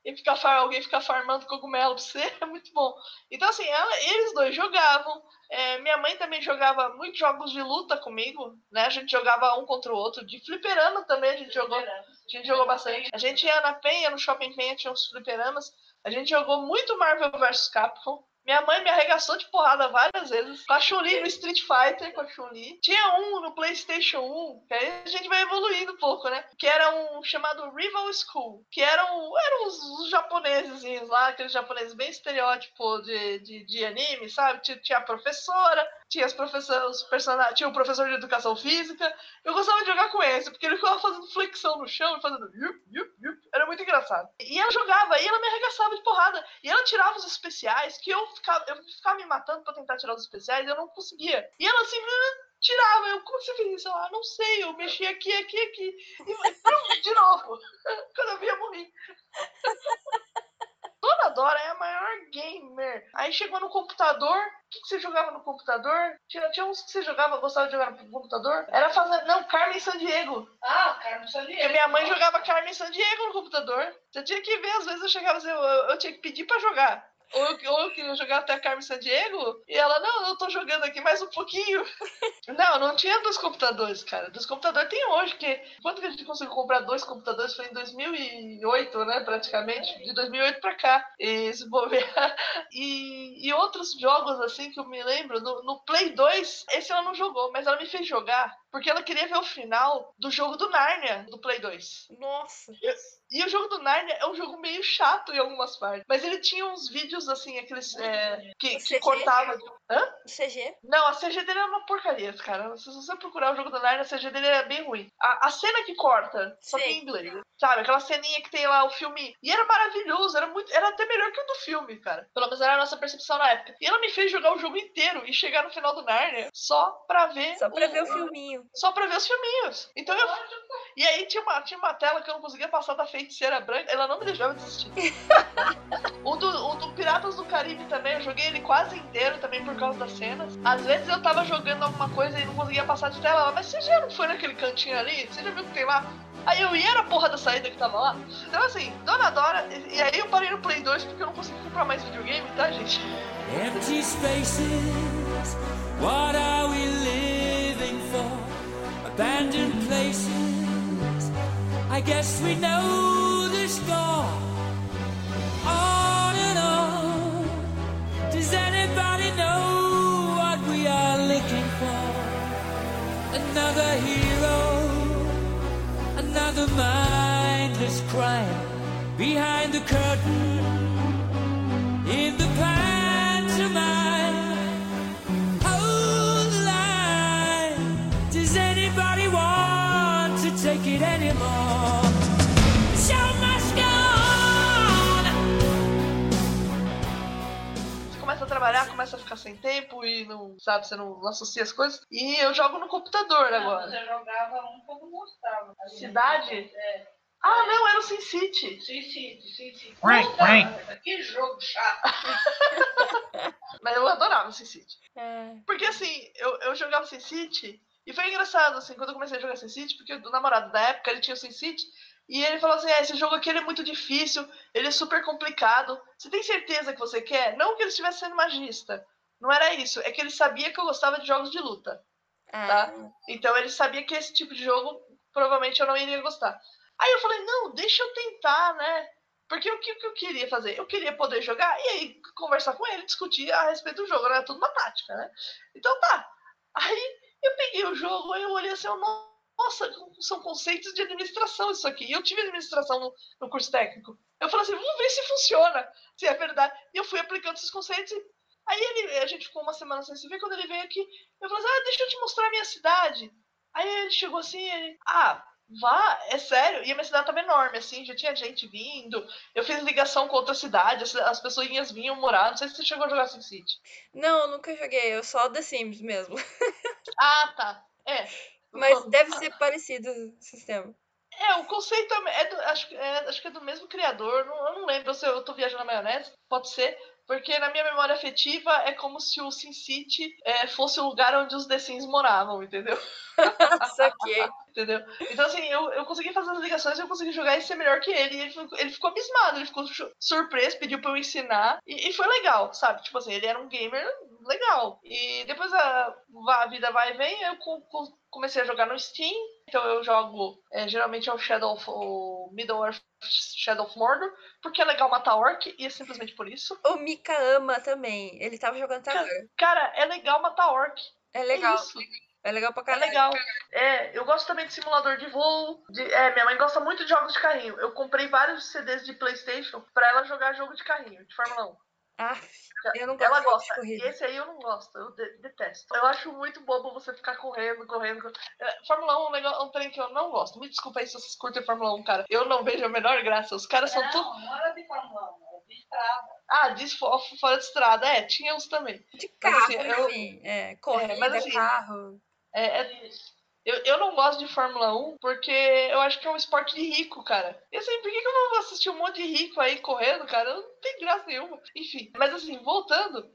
e ficar alguém ficar farmando cogumelo pra você é muito bom. Então, assim, ela- eles dois jogavam. É, minha mãe também jogava muitos jogos de luta comigo, né? A gente jogava um contra o outro. De fliperama também a gente jogou. A gente jogou bastante. A gente ia na Penha, no Shopping Penha, tinha uns fliperamas. A gente jogou muito Marvel vs Capcom. Minha mãe me arregaçou de porrada várias vezes. Com a Chun-Li no Street Fighter, com a Chun-Li. Tinha um no PlayStation 1, que aí a gente vai evoluindo um pouco, né? Que era um chamado Rival School. Que eram, eram os, os japoneses lá, aqueles japoneses bem estereótipo de, de, de anime, sabe? Tinha, a professora, tinha as os personagens, tinha o professor de educação física. Eu gostava de jogar com esse, porque ele ficava fazendo flexão no chão e fazendo yup, yup, yup. Era muito engraçado. E ela jogava, e ela me arregaçava de porrada. E ela tirava os especiais, que eu ficava, eu ficava me matando pra tentar tirar os especiais, eu não conseguia. E ela assim, tirava. Eu, como você fez isso? Ah, não sei, eu mexi aqui, aqui, aqui. E de novo. Quando eu via, morri. Dona Dora é a maior gamer. Aí chegou no computador. O que, que você jogava no computador? Tinha, tinha uns que você jogava, gostava de jogar no computador? Era fazer. Não, Carmen Sandiego. Ah, Carmen Porque Sandiego. minha mãe jogava Carmen Sandiego no computador. Você tinha que ver, às vezes eu chegava assim, eu, eu tinha que pedir pra jogar. Ou eu, ou eu queria jogar até a Carmen Sandiego, e ela, não, eu tô jogando aqui mais um pouquinho. não, não tinha dois computadores, cara. Dos computadores tem hoje, que quando que a gente conseguiu comprar dois computadores? Foi em 2008, né, praticamente. De 2008 pra cá. E, se bobear. E, e outros jogos, assim, que eu me lembro, no, no Play 2, esse ela não jogou, mas ela me fez jogar, porque ela queria ver o final do jogo do Narnia, do Play 2. Nossa. E o jogo do Narnia é um jogo meio chato em algumas partes. Mas ele tinha uns vídeos, assim, aqueles. é, que, que cortava. Hã? O CG? Não, a CG dele é uma porcaria, cara. Se você procurar o jogo do Narnia, a CG dele é bem ruim. A, a cena que corta, só Sei. tem em inglês. Sabe? Aquela ceninha que tem lá o filme. E era maravilhoso, era muito. Era até melhor que o do filme, cara. Pelo menos era a nossa percepção na época. E ela me fez jogar o jogo inteiro e chegar no final do Narnia só pra ver. Só pra ver o filminho. Só pra ver os filminhos. Então eu. E aí tinha uma, tinha uma tela que eu não conseguia passar da feiticeira branca. Ela não me deixava desistir. o, do, o do Piratas do Caribe também, eu joguei ele quase inteiro também por causa das cenas. Às vezes eu tava jogando alguma coisa e não conseguia passar de tela. Ela, Mas você já não foi naquele cantinho ali? Você já viu o que tem lá? Aí eu ia na porra da saída que tava lá. Então assim, Dona Dora. E, aí eu parei no Play 2 porque eu não consegui comprar mais videogame, tá, gente? Empty spaces, what are we living for? Abandoned places, I guess we know the score. On and on, does anybody know what we are looking for? Another hero, another mindless crime behind the curtain in the pantomime. Hold the line. Does anybody want to take it anymore? Trabalhar, começa a ficar sem tempo e não, sabe, você não associa as coisas. E eu jogo no computador agora. Você jogava um que eu não gostava. Cidade? É. Ah, não, era o Sin City. Quack, Puta quack. merda, Que jogo chato. Mas eu adorava o Sin City. É. Porque assim, eu, eu jogava Sin City e foi engraçado, assim, quando eu comecei a jogar Sin City, porque o namorado da época, ele tinha o Sin City, e ele falou assim, ah, esse jogo aqui é muito difícil, ele é super complicado. Você tem certeza que você quer? Não que ele estivesse sendo magista. Não era isso. É que ele sabia que eu gostava de jogos de luta. Ah, Tá. Então ele sabia que esse tipo de jogo provavelmente eu não iria gostar. Aí eu falei, não, deixa eu tentar, né? Porque o que, o que eu queria fazer? Eu queria poder jogar e aí conversar com ele, discutir a respeito do jogo, era tudo uma tática, né? Então tá. Aí eu peguei o jogo, aí eu olhei assim, eu, nossa, são conceitos de administração isso aqui. E eu tive administração no, no curso técnico. Eu falei assim, vamos ver se funciona, se é verdade. E eu fui aplicando esses conceitos e aí ele, a gente ficou uma semana sem se ver, quando ele veio aqui, eu falei assim, ah, deixa eu te mostrar a minha cidade. Aí ele chegou assim, ele, ah, vá, é sério? E a minha cidade tava enorme, assim, já tinha gente vindo. Eu fiz ligação com outra cidade, as, as pessoas vinham morar. Não sei se você chegou a jogar Sin City. Não, eu nunca joguei, eu só The Sims mesmo. Ah, tá. É. Mas deve ser parecido o sistema. É, o conceito é, é do, acho, que- é, acho que é do mesmo criador. Não, eu não lembro se eu tô viajando na maionese. Pode ser. Porque na minha memória afetiva é como se o Sin City é, fosse o lugar onde os The Sims moravam, entendeu? Saquei. Entendeu? Então, assim, eu, eu consegui fazer as ligações, eu consegui jogar e ser melhor que ele. E ele, ficou, ele ficou abismado, ele ficou su- surpreso, pediu pra eu ensinar. E, e foi legal, sabe? Tipo assim, ele era um gamer legal. E depois a, a vida vai e vem, eu co- co- comecei a jogar no Steam. Então eu jogo, é, geralmente é o Shadow of, o Middle Earth Shadow of Mordor, porque é legal matar orc, e é simplesmente por isso. O Mika ama também. Ele tava jogando até agora. Cara, é legal matar orc. É É legal. isso. É legal pra É caralho. legal. É, eu gosto também de simulador de voo. de- é, minha mãe gosta muito de jogos de carrinho. Eu comprei vários CDs de PlayStation pra ela jogar jogo de carrinho, de Fórmula 1. Ah, eu não gosto Ela de de gosta. E corrida. esse aí eu não gosto, eu de- detesto. Eu acho muito bobo você ficar correndo, correndo. correndo. É, Fórmula 1 é um, negócio, um trem que eu não gosto. Me desculpa aí se vocês curtem Fórmula 1, cara. Eu não vejo a menor graça. Os caras são tudo. Não, não era de Fórmula 1, era de estrada. Ah, fo- fora de estrada. É, tinha uns também. De Mas, carro, assim, eu- enfim. É, corrida, mas, assim, carro. É, é- eu, eu não gosto de Fórmula 1 porque eu acho que é um esporte de rico, cara. E assim, por que, que eu não vou assistir um monte de rico aí correndo, cara? Não tem graça nenhuma. Enfim, mas assim, voltando.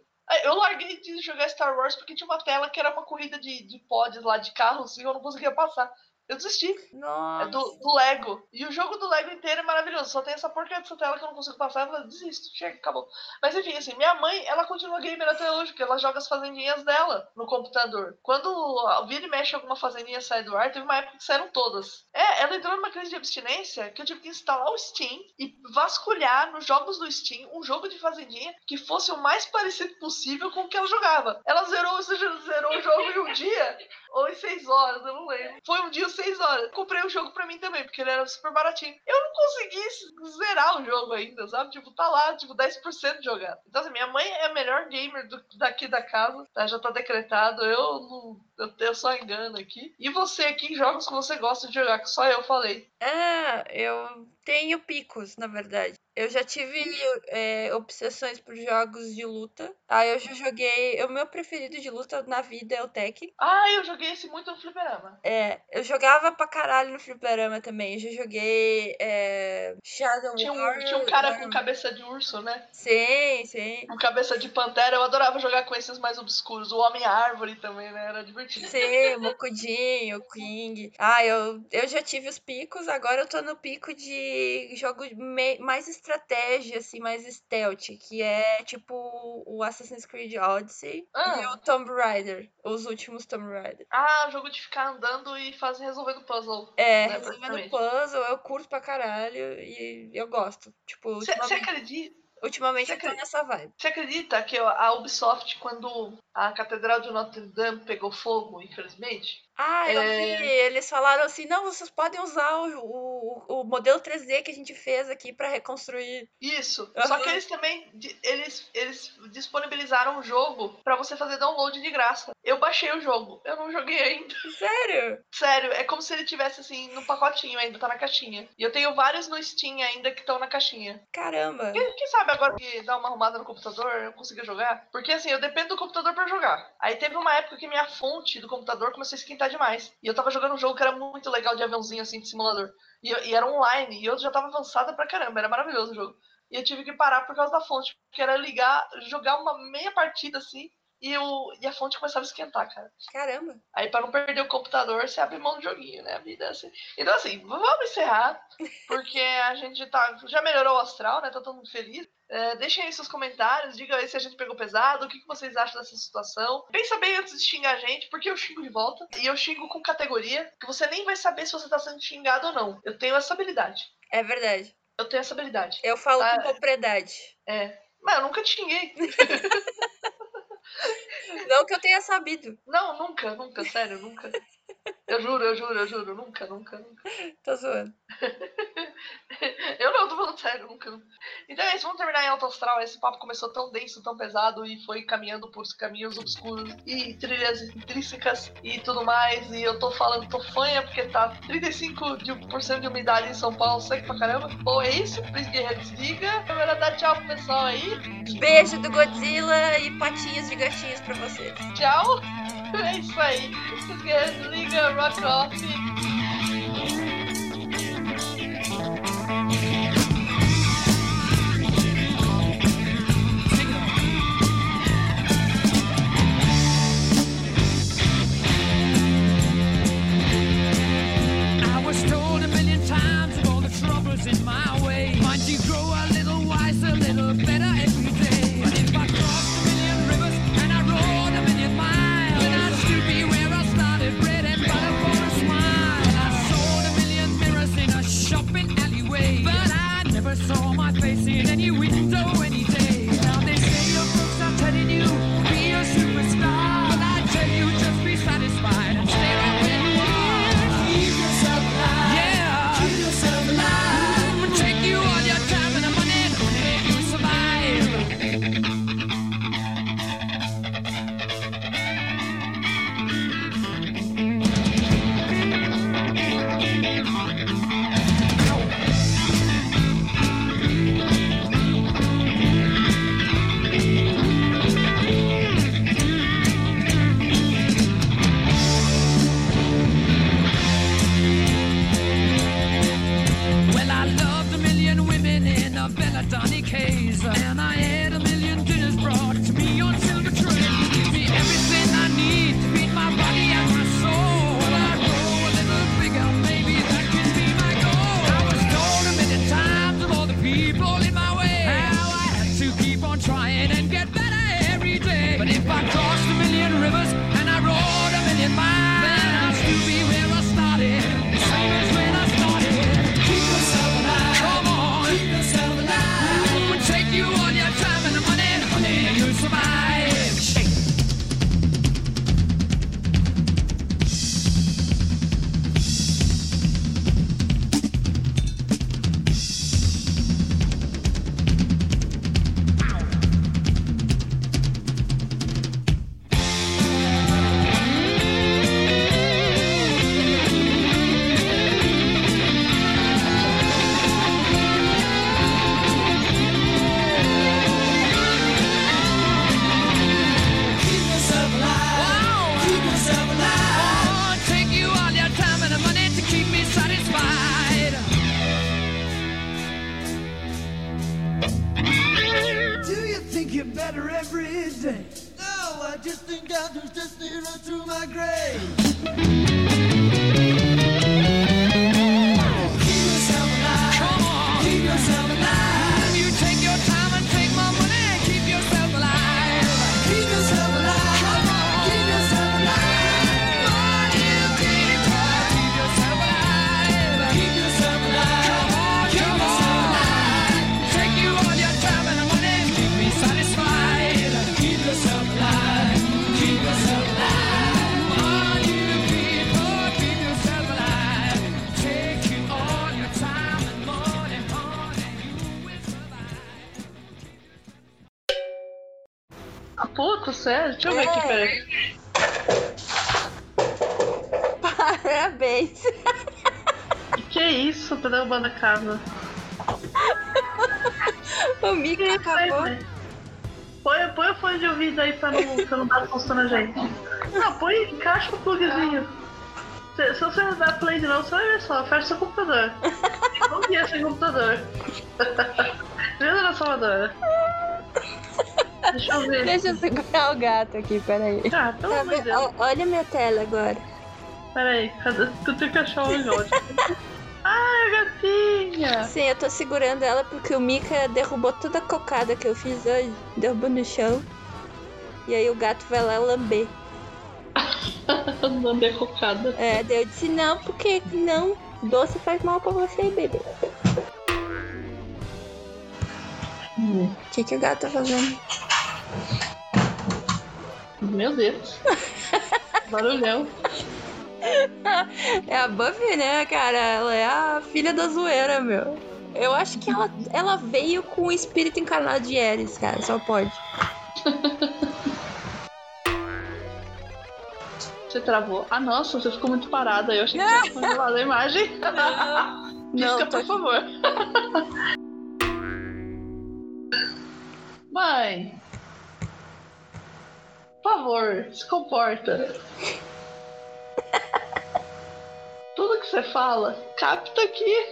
Eu larguei de jogar Star Wars porque tinha uma tela que era uma corrida de, de pods lá de carros e eu não conseguia passar. Eu desisti. Nossa. É do, do Lego. E o jogo do Lego inteiro é maravilhoso. Só tem essa porcaria dessa tela que eu não consigo passar. Eu desisto, chega, acabou. Mas enfim, assim, minha mãe, ela continua gamer até hoje, porque ela joga as fazendinhas dela no computador. Quando vira e mexe alguma fazendinha sai do ar, teve uma época que saíram todas. É, ela entrou numa crise de abstinência que eu tive que instalar o Steam e vasculhar nos jogos do Steam um jogo de fazendinha que fosse o mais parecido possível com o que ela jogava. Ela zerou, zerou o jogo em um dia ou em seis horas, eu não lembro. Foi um dia ou seis horas. Comprei o jogo pra mim também, porque ele era super baratinho. Eu não consegui zerar o jogo ainda, sabe? Tipo, tá lá, tipo, 10% jogado. Então, assim, minha mãe é a melhor gamer do- daqui da casa, tá? Já tá decretado. Eu não. Eu, eu só engano aqui. E você aqui, jogos que você gosta de jogar, que só eu falei. Ah, eu tenho picos, na verdade. Eu já tive é, obsessões por jogos de luta. Ah, eu já joguei. O meu preferido de luta na vida é o Tekken. Ah, eu joguei esse muito no fliperama. É, eu jogava pra caralho no fliperama também. Eu já joguei é, Shadow Tinha um, Warrior. tinha um cara com cabeça de urso, né? Sim, sim. Com cabeça de pantera. Eu adorava jogar com esses mais obscuros. O Homem-Árvore também, né? Era divertido. Sim, o Mokudinho, o King. Ah, eu, eu já tive os picos, agora eu tô no pico de jogo mais estratégia, assim, mais stealth, que é tipo o Assassin's Creed Odyssey e Ah. o Tomb Raider, os últimos Tomb Raider. Ah, jogo de ficar andando e fazer resolvendo puzzle. É, É, resolvendo puzzle, eu curto pra caralho e eu gosto. Tipo, Você acredita? ultimamente cê eu tô acredita- nessa vibe. Você acredita que a Ubisoft, quando a Catedral de Notre Dame pegou fogo, infelizmente? Ah, eu É. vi, eles falaram assim, não, vocês podem usar o, o, o modelo 3D que a gente fez aqui pra reconstruir. Isso. Só que eles também di- eles, eles disponibilizaram um jogo pra você fazer download de graça. Eu baixei o jogo. Eu não joguei ainda. Sério? Sério, é como se ele tivesse assim no pacotinho ainda, tá na caixinha. E eu tenho vários no Steam ainda que estão na caixinha. Caramba. Quem, quem sabe agora que dá uma arrumada no computador, eu consiga jogar? Porque assim, eu dependo do computador pra jogar. Aí teve uma época que minha fonte do computador começou a esquentar demais. E eu tava jogando um jogo que era muito legal de aviãozinho assim, de simulador. E, e era online, e eu já tava avançada pra caramba, era maravilhoso o jogo. E eu tive que parar por causa da fonte, porque era ligar, jogar uma meia partida assim, e, o, e a fonte começava a esquentar, cara. Caramba. Aí pra não perder o computador, você abre mão do joguinho, né? A vida é assim. Então assim, vamos encerrar, porque a gente tá, já melhorou o astral, né? Tá todo mundo feliz. É, deixem aí seus comentários, digam aí se a gente pegou pesado, o que, que vocês acham dessa situação. Pensa bem antes de xingar a gente, porque eu xingo de volta. E eu xingo com categoria, que você nem vai saber se você tá sendo xingado ou não. Eu tenho essa habilidade. É verdade. Eu tenho essa habilidade. Eu falo Ah, com propriedade. É. Mas eu nunca te xinguei. Não que eu tenha sabido. Não, nunca, nunca, sério, nunca. Eu juro, eu juro, eu juro, nunca, nunca, nunca. Tô zoando. Eu não, tô falando sério, nunca. Então é isso, vamos terminar em alto astral. Esse papo começou tão denso, tão pesado e foi caminhando por caminhos obscuros e trilhas intrínsecas e tudo mais. E eu tô falando, tô fanha porque tá 35% de, umidade em São Paulo, seco pra caramba. Bom, é isso, Príncipe Guerreiro desliga. Câmera dá tchau pro pessoal aí. Beijo do Godzilla e patinhas de gatinhos pra vocês. Tchau. É isso aí. Desliga, rock off. and you Parabéns. Que isso, tá derrubando a casa? O mico Que acabou. isso, Põe, põe o fone de ouvido aí pra não, pra não dar susto na gente. Não, põe, encaixa o plugzinho. Se, se você dar play de novo, você vai ver só, fecha seu computador. Bom dia sem computador. Viu, dona Salvadora? Deixa eu ver. Deixa eu segurar o gato aqui, peraí. Ah, pelo Tá amor de? Deus. Olha minha tela agora. Peraí, cadê? Tu tem que achar o negócio. Ai, gatinha! Sim, eu tô segurando ela porque o Mika derrubou toda a cocada que eu fiz hoje. Derrubou no chão. E aí o gato vai lá lamber. Andando decocada. É, daí eu disse não, porque não, doce faz mal pra você, bebê. O que, que o gato tá fazendo? Meu Deus. Barulhão. É a Buffy, né, cara? Ela é a filha da zoeira, meu. Eu acho que ela, ela veio com o espírito encarnado de Ares, cara. Só pode. Você travou. Ah, nossa, você ficou muito parada. Eu achei que tinha congelado a imagem. Tô por favor. Mãe. Por favor, se comporta. Tudo que você fala, capta aqui.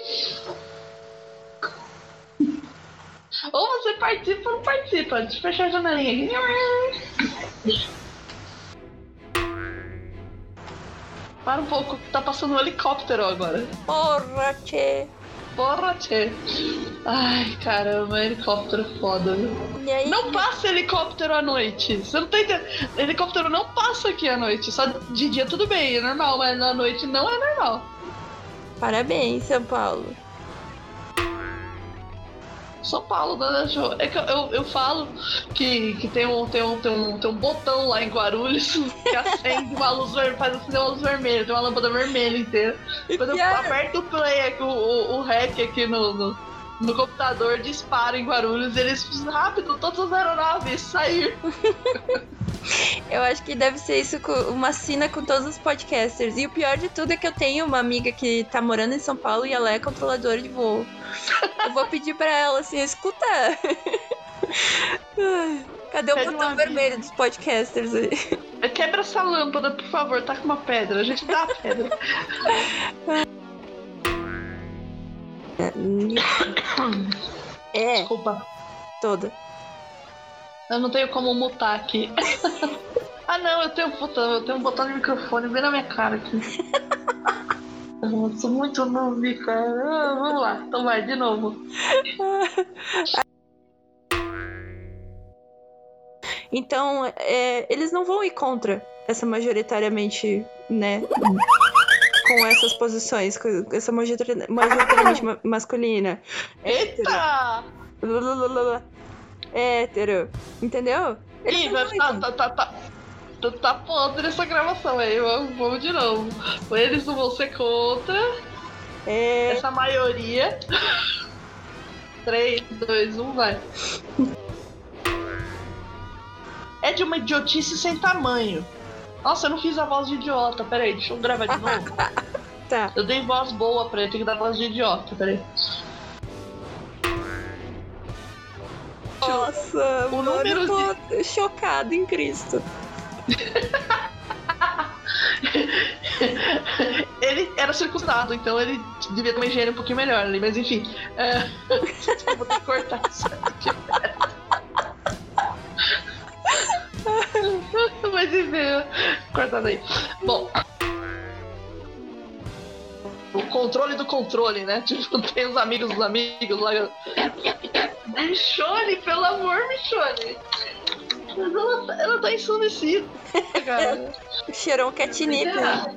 Ou você participa ou não participa. Deixa eu fechar a janelinha aqui. Para um pouco, tá passando um helicóptero agora. Porra, tchê. Porra, tchê. Ai, caramba, helicóptero foda, viu? Aí? Não passa helicóptero à noite. Você não tem. Helicóptero não passa aqui à noite. Só de dia tudo bem, é normal, mas à noite não é normal. Parabéns, São Paulo. São Paulo, Dona Jo. É que eu, eu, eu falo que, que tem, um, tem, um, tem, um, tem um botão lá em Guarulhos que acende uma luz vermelha, faz acender uma luz vermelha, tem uma lâmpada vermelha inteira. Quando eu aperto o play aqui, o, o, o REC aqui no, no, no computador, dispara em Guarulhos, eles rápido, todas as aeronaves sair. Eu acho que deve ser isso, com uma sina com todos os podcasters. E o pior de tudo é que eu tenho uma amiga que tá morando em São Paulo e ela é controladora de voo. Eu vou pedir pra ela assim, escuta. Cadê o Pede botão vermelho dos podcasters aí? Quebra essa lâmpada, por favor, tá com uma pedra. A gente dá a pedra. É, Desculpa. toda. Eu não tenho como mutar aqui. ah não, eu tenho puta, eu tenho um botão de microfone bem na minha cara aqui. Eu sou muito noob, cara. Ah, vamos lá, então vai, de novo. Então, é, eles não vão ir contra essa majoritariamente, né? Com essas posições, com essa majoritari- majoritariamente ma- masculina. Eita! Hétero. Entendeu? Ih, tá, tá, tá, tá. Tá, tá podre essa gravação aí, vamos, vamos de novo. Eles não vão ser contra É, essa maioria. 3, 2, 1, vai. É de uma idiotice sem tamanho. Nossa, eu não fiz a voz de idiota. Peraí, deixa eu gravar de novo. tá. Eu dei voz boa pra ele, tem que dar voz de idiota. Peraí. Nossa, O mano, número eu tô chocado em Cristo. ele era circuncidado, então ele devia ter uma higiene um pouquinho melhor ali, mas enfim. É... vou ter que cortar isso aqui. Mas enfim, cortado aí. Bom. O controle do controle, né? Tipo, tem os amigos dos amigos lá. Michone, pelo amor, Michone. Mas ela, ela tá ensandecida, cara. Cheirou um catnip. né?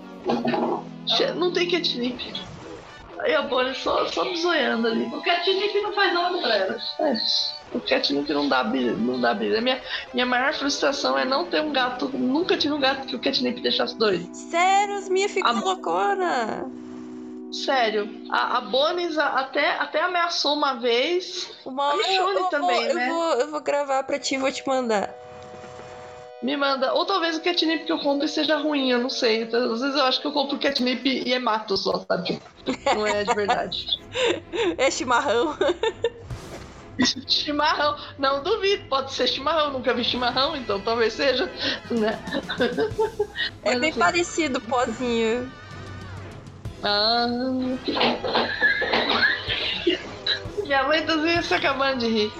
Che- Não tem catnip. Aí a Bonnie só, só bizoiando ali. O catnip não faz nada pra ela. É, o catnip não dá brilho, não dá brilho. A minha, minha maior frustração é não ter um gato. Nunca tive um gato que o catnip deixasse doido. Sério, as minhas ficam A- loucona. Sério. A, a Bonis a- até, até ameaçou uma vez. Uma A hora eu, Michonne eu também, vou, né? eu, vou, eu vou gravar pra ti e vou te mandar. Me manda. Ou talvez o catnip que eu compre seja ruim, eu não sei. Então, às vezes eu acho que eu compro catnip e é mato só, sabe? Tipo, não é de verdade. É chimarrão. Chimarrão. Não duvido, pode ser chimarrão. Nunca vi chimarrão, então talvez seja. Né? É bem assim, parecido o pozinho. Ah. Minha mãe tá se acabando de rir.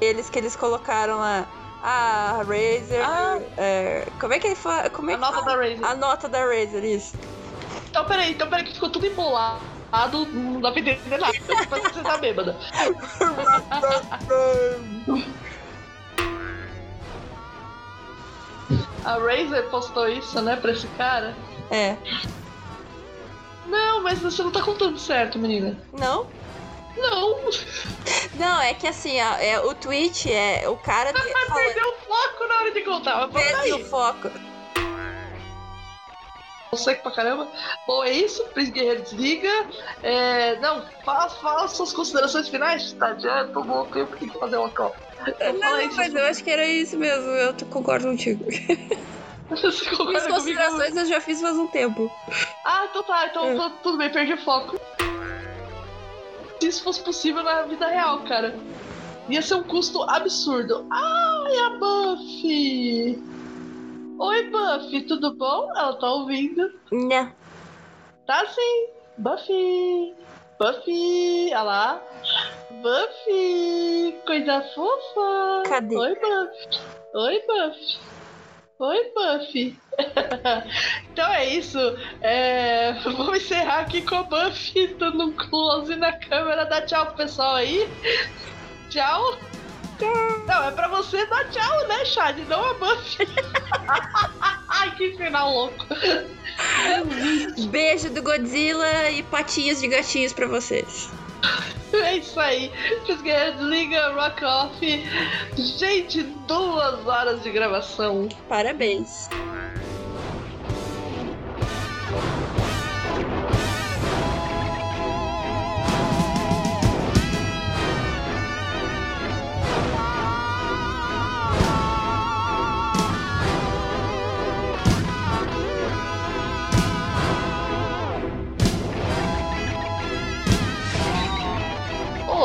Eles que eles colocaram lá. A Razer. Ah. é, como é que ele fala? Como é A nota fala? da Razer. A nota da Razer, isso. Então peraí, então peraí que ficou tudo embolado. Não dá pra entender nada. Que você tá bêbada. A Razer postou isso, né, pra esse cara. É. Não, mas você não tá contando certo, menina. Não? Não. Não, é que assim, ó, é, o tweet é o cara de. Perdeu o foco na hora de contar. Peraí. o foco. seco pra caramba. Bom, é isso. Príncipe Guerreiro desliga. É, não, fala, fala suas considerações finais. Tá, já louco, eu tenho que fazer uma copa. Aí Não, mas eu acho que era isso mesmo. Eu concordo contigo. Minhas comigo? considerações eu já fiz faz um tempo. Ah, então tá, então É. tô- tudo bem, perdi o foco. Se isso fosse possível na vida real, cara. Ia ser um custo absurdo. Ai, a Buffy! Oi, Buffy, tudo bom? Ela tá ouvindo. Né? Tá sim. Buffy! Buffy! Olha lá. Buffy! Coisa fofa! Cadê? Oi, Buffy! Oi, Buffy! Oi, Buffy! então é isso. É... Vamos encerrar aqui com a Buffy dando um close na câmera. Dá tchau pro pessoal aí. Tchau. Não, é pra você dar tchau, né, Chad? Não a Buffy. Ai, que final louco. Beijo do Godzilla e patinhas de gatinhos pra vocês. É isso aí. Guerreiros, liga Rock Off. Gente, duas horas de gravação. Parabéns.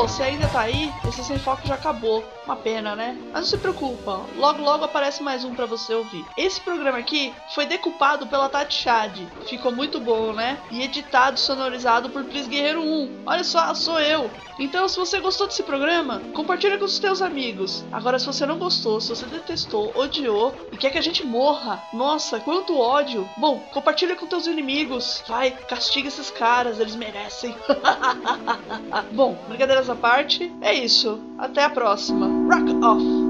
Pô, se ainda tá aí, esse sem foco já acabou. Uma pena, né? Mas não se preocupa, logo logo aparece mais um para você ouvir. Esse programa aqui foi decupado pela Tati Chad. Ficou muito bom, né? E editado, sonorizado por Pris Guerreiro 1. Olha só, sou eu. Então, se você gostou desse programa, compartilha com os teus amigos. Agora, se você não gostou, se você detestou, odiou e quer que a gente morra, nossa, quanto ódio. Bom, compartilha com teus inimigos. Vai, castiga esses caras, eles merecem. Bom, brincadeiras à parte, é isso. Até a próxima. Rock off!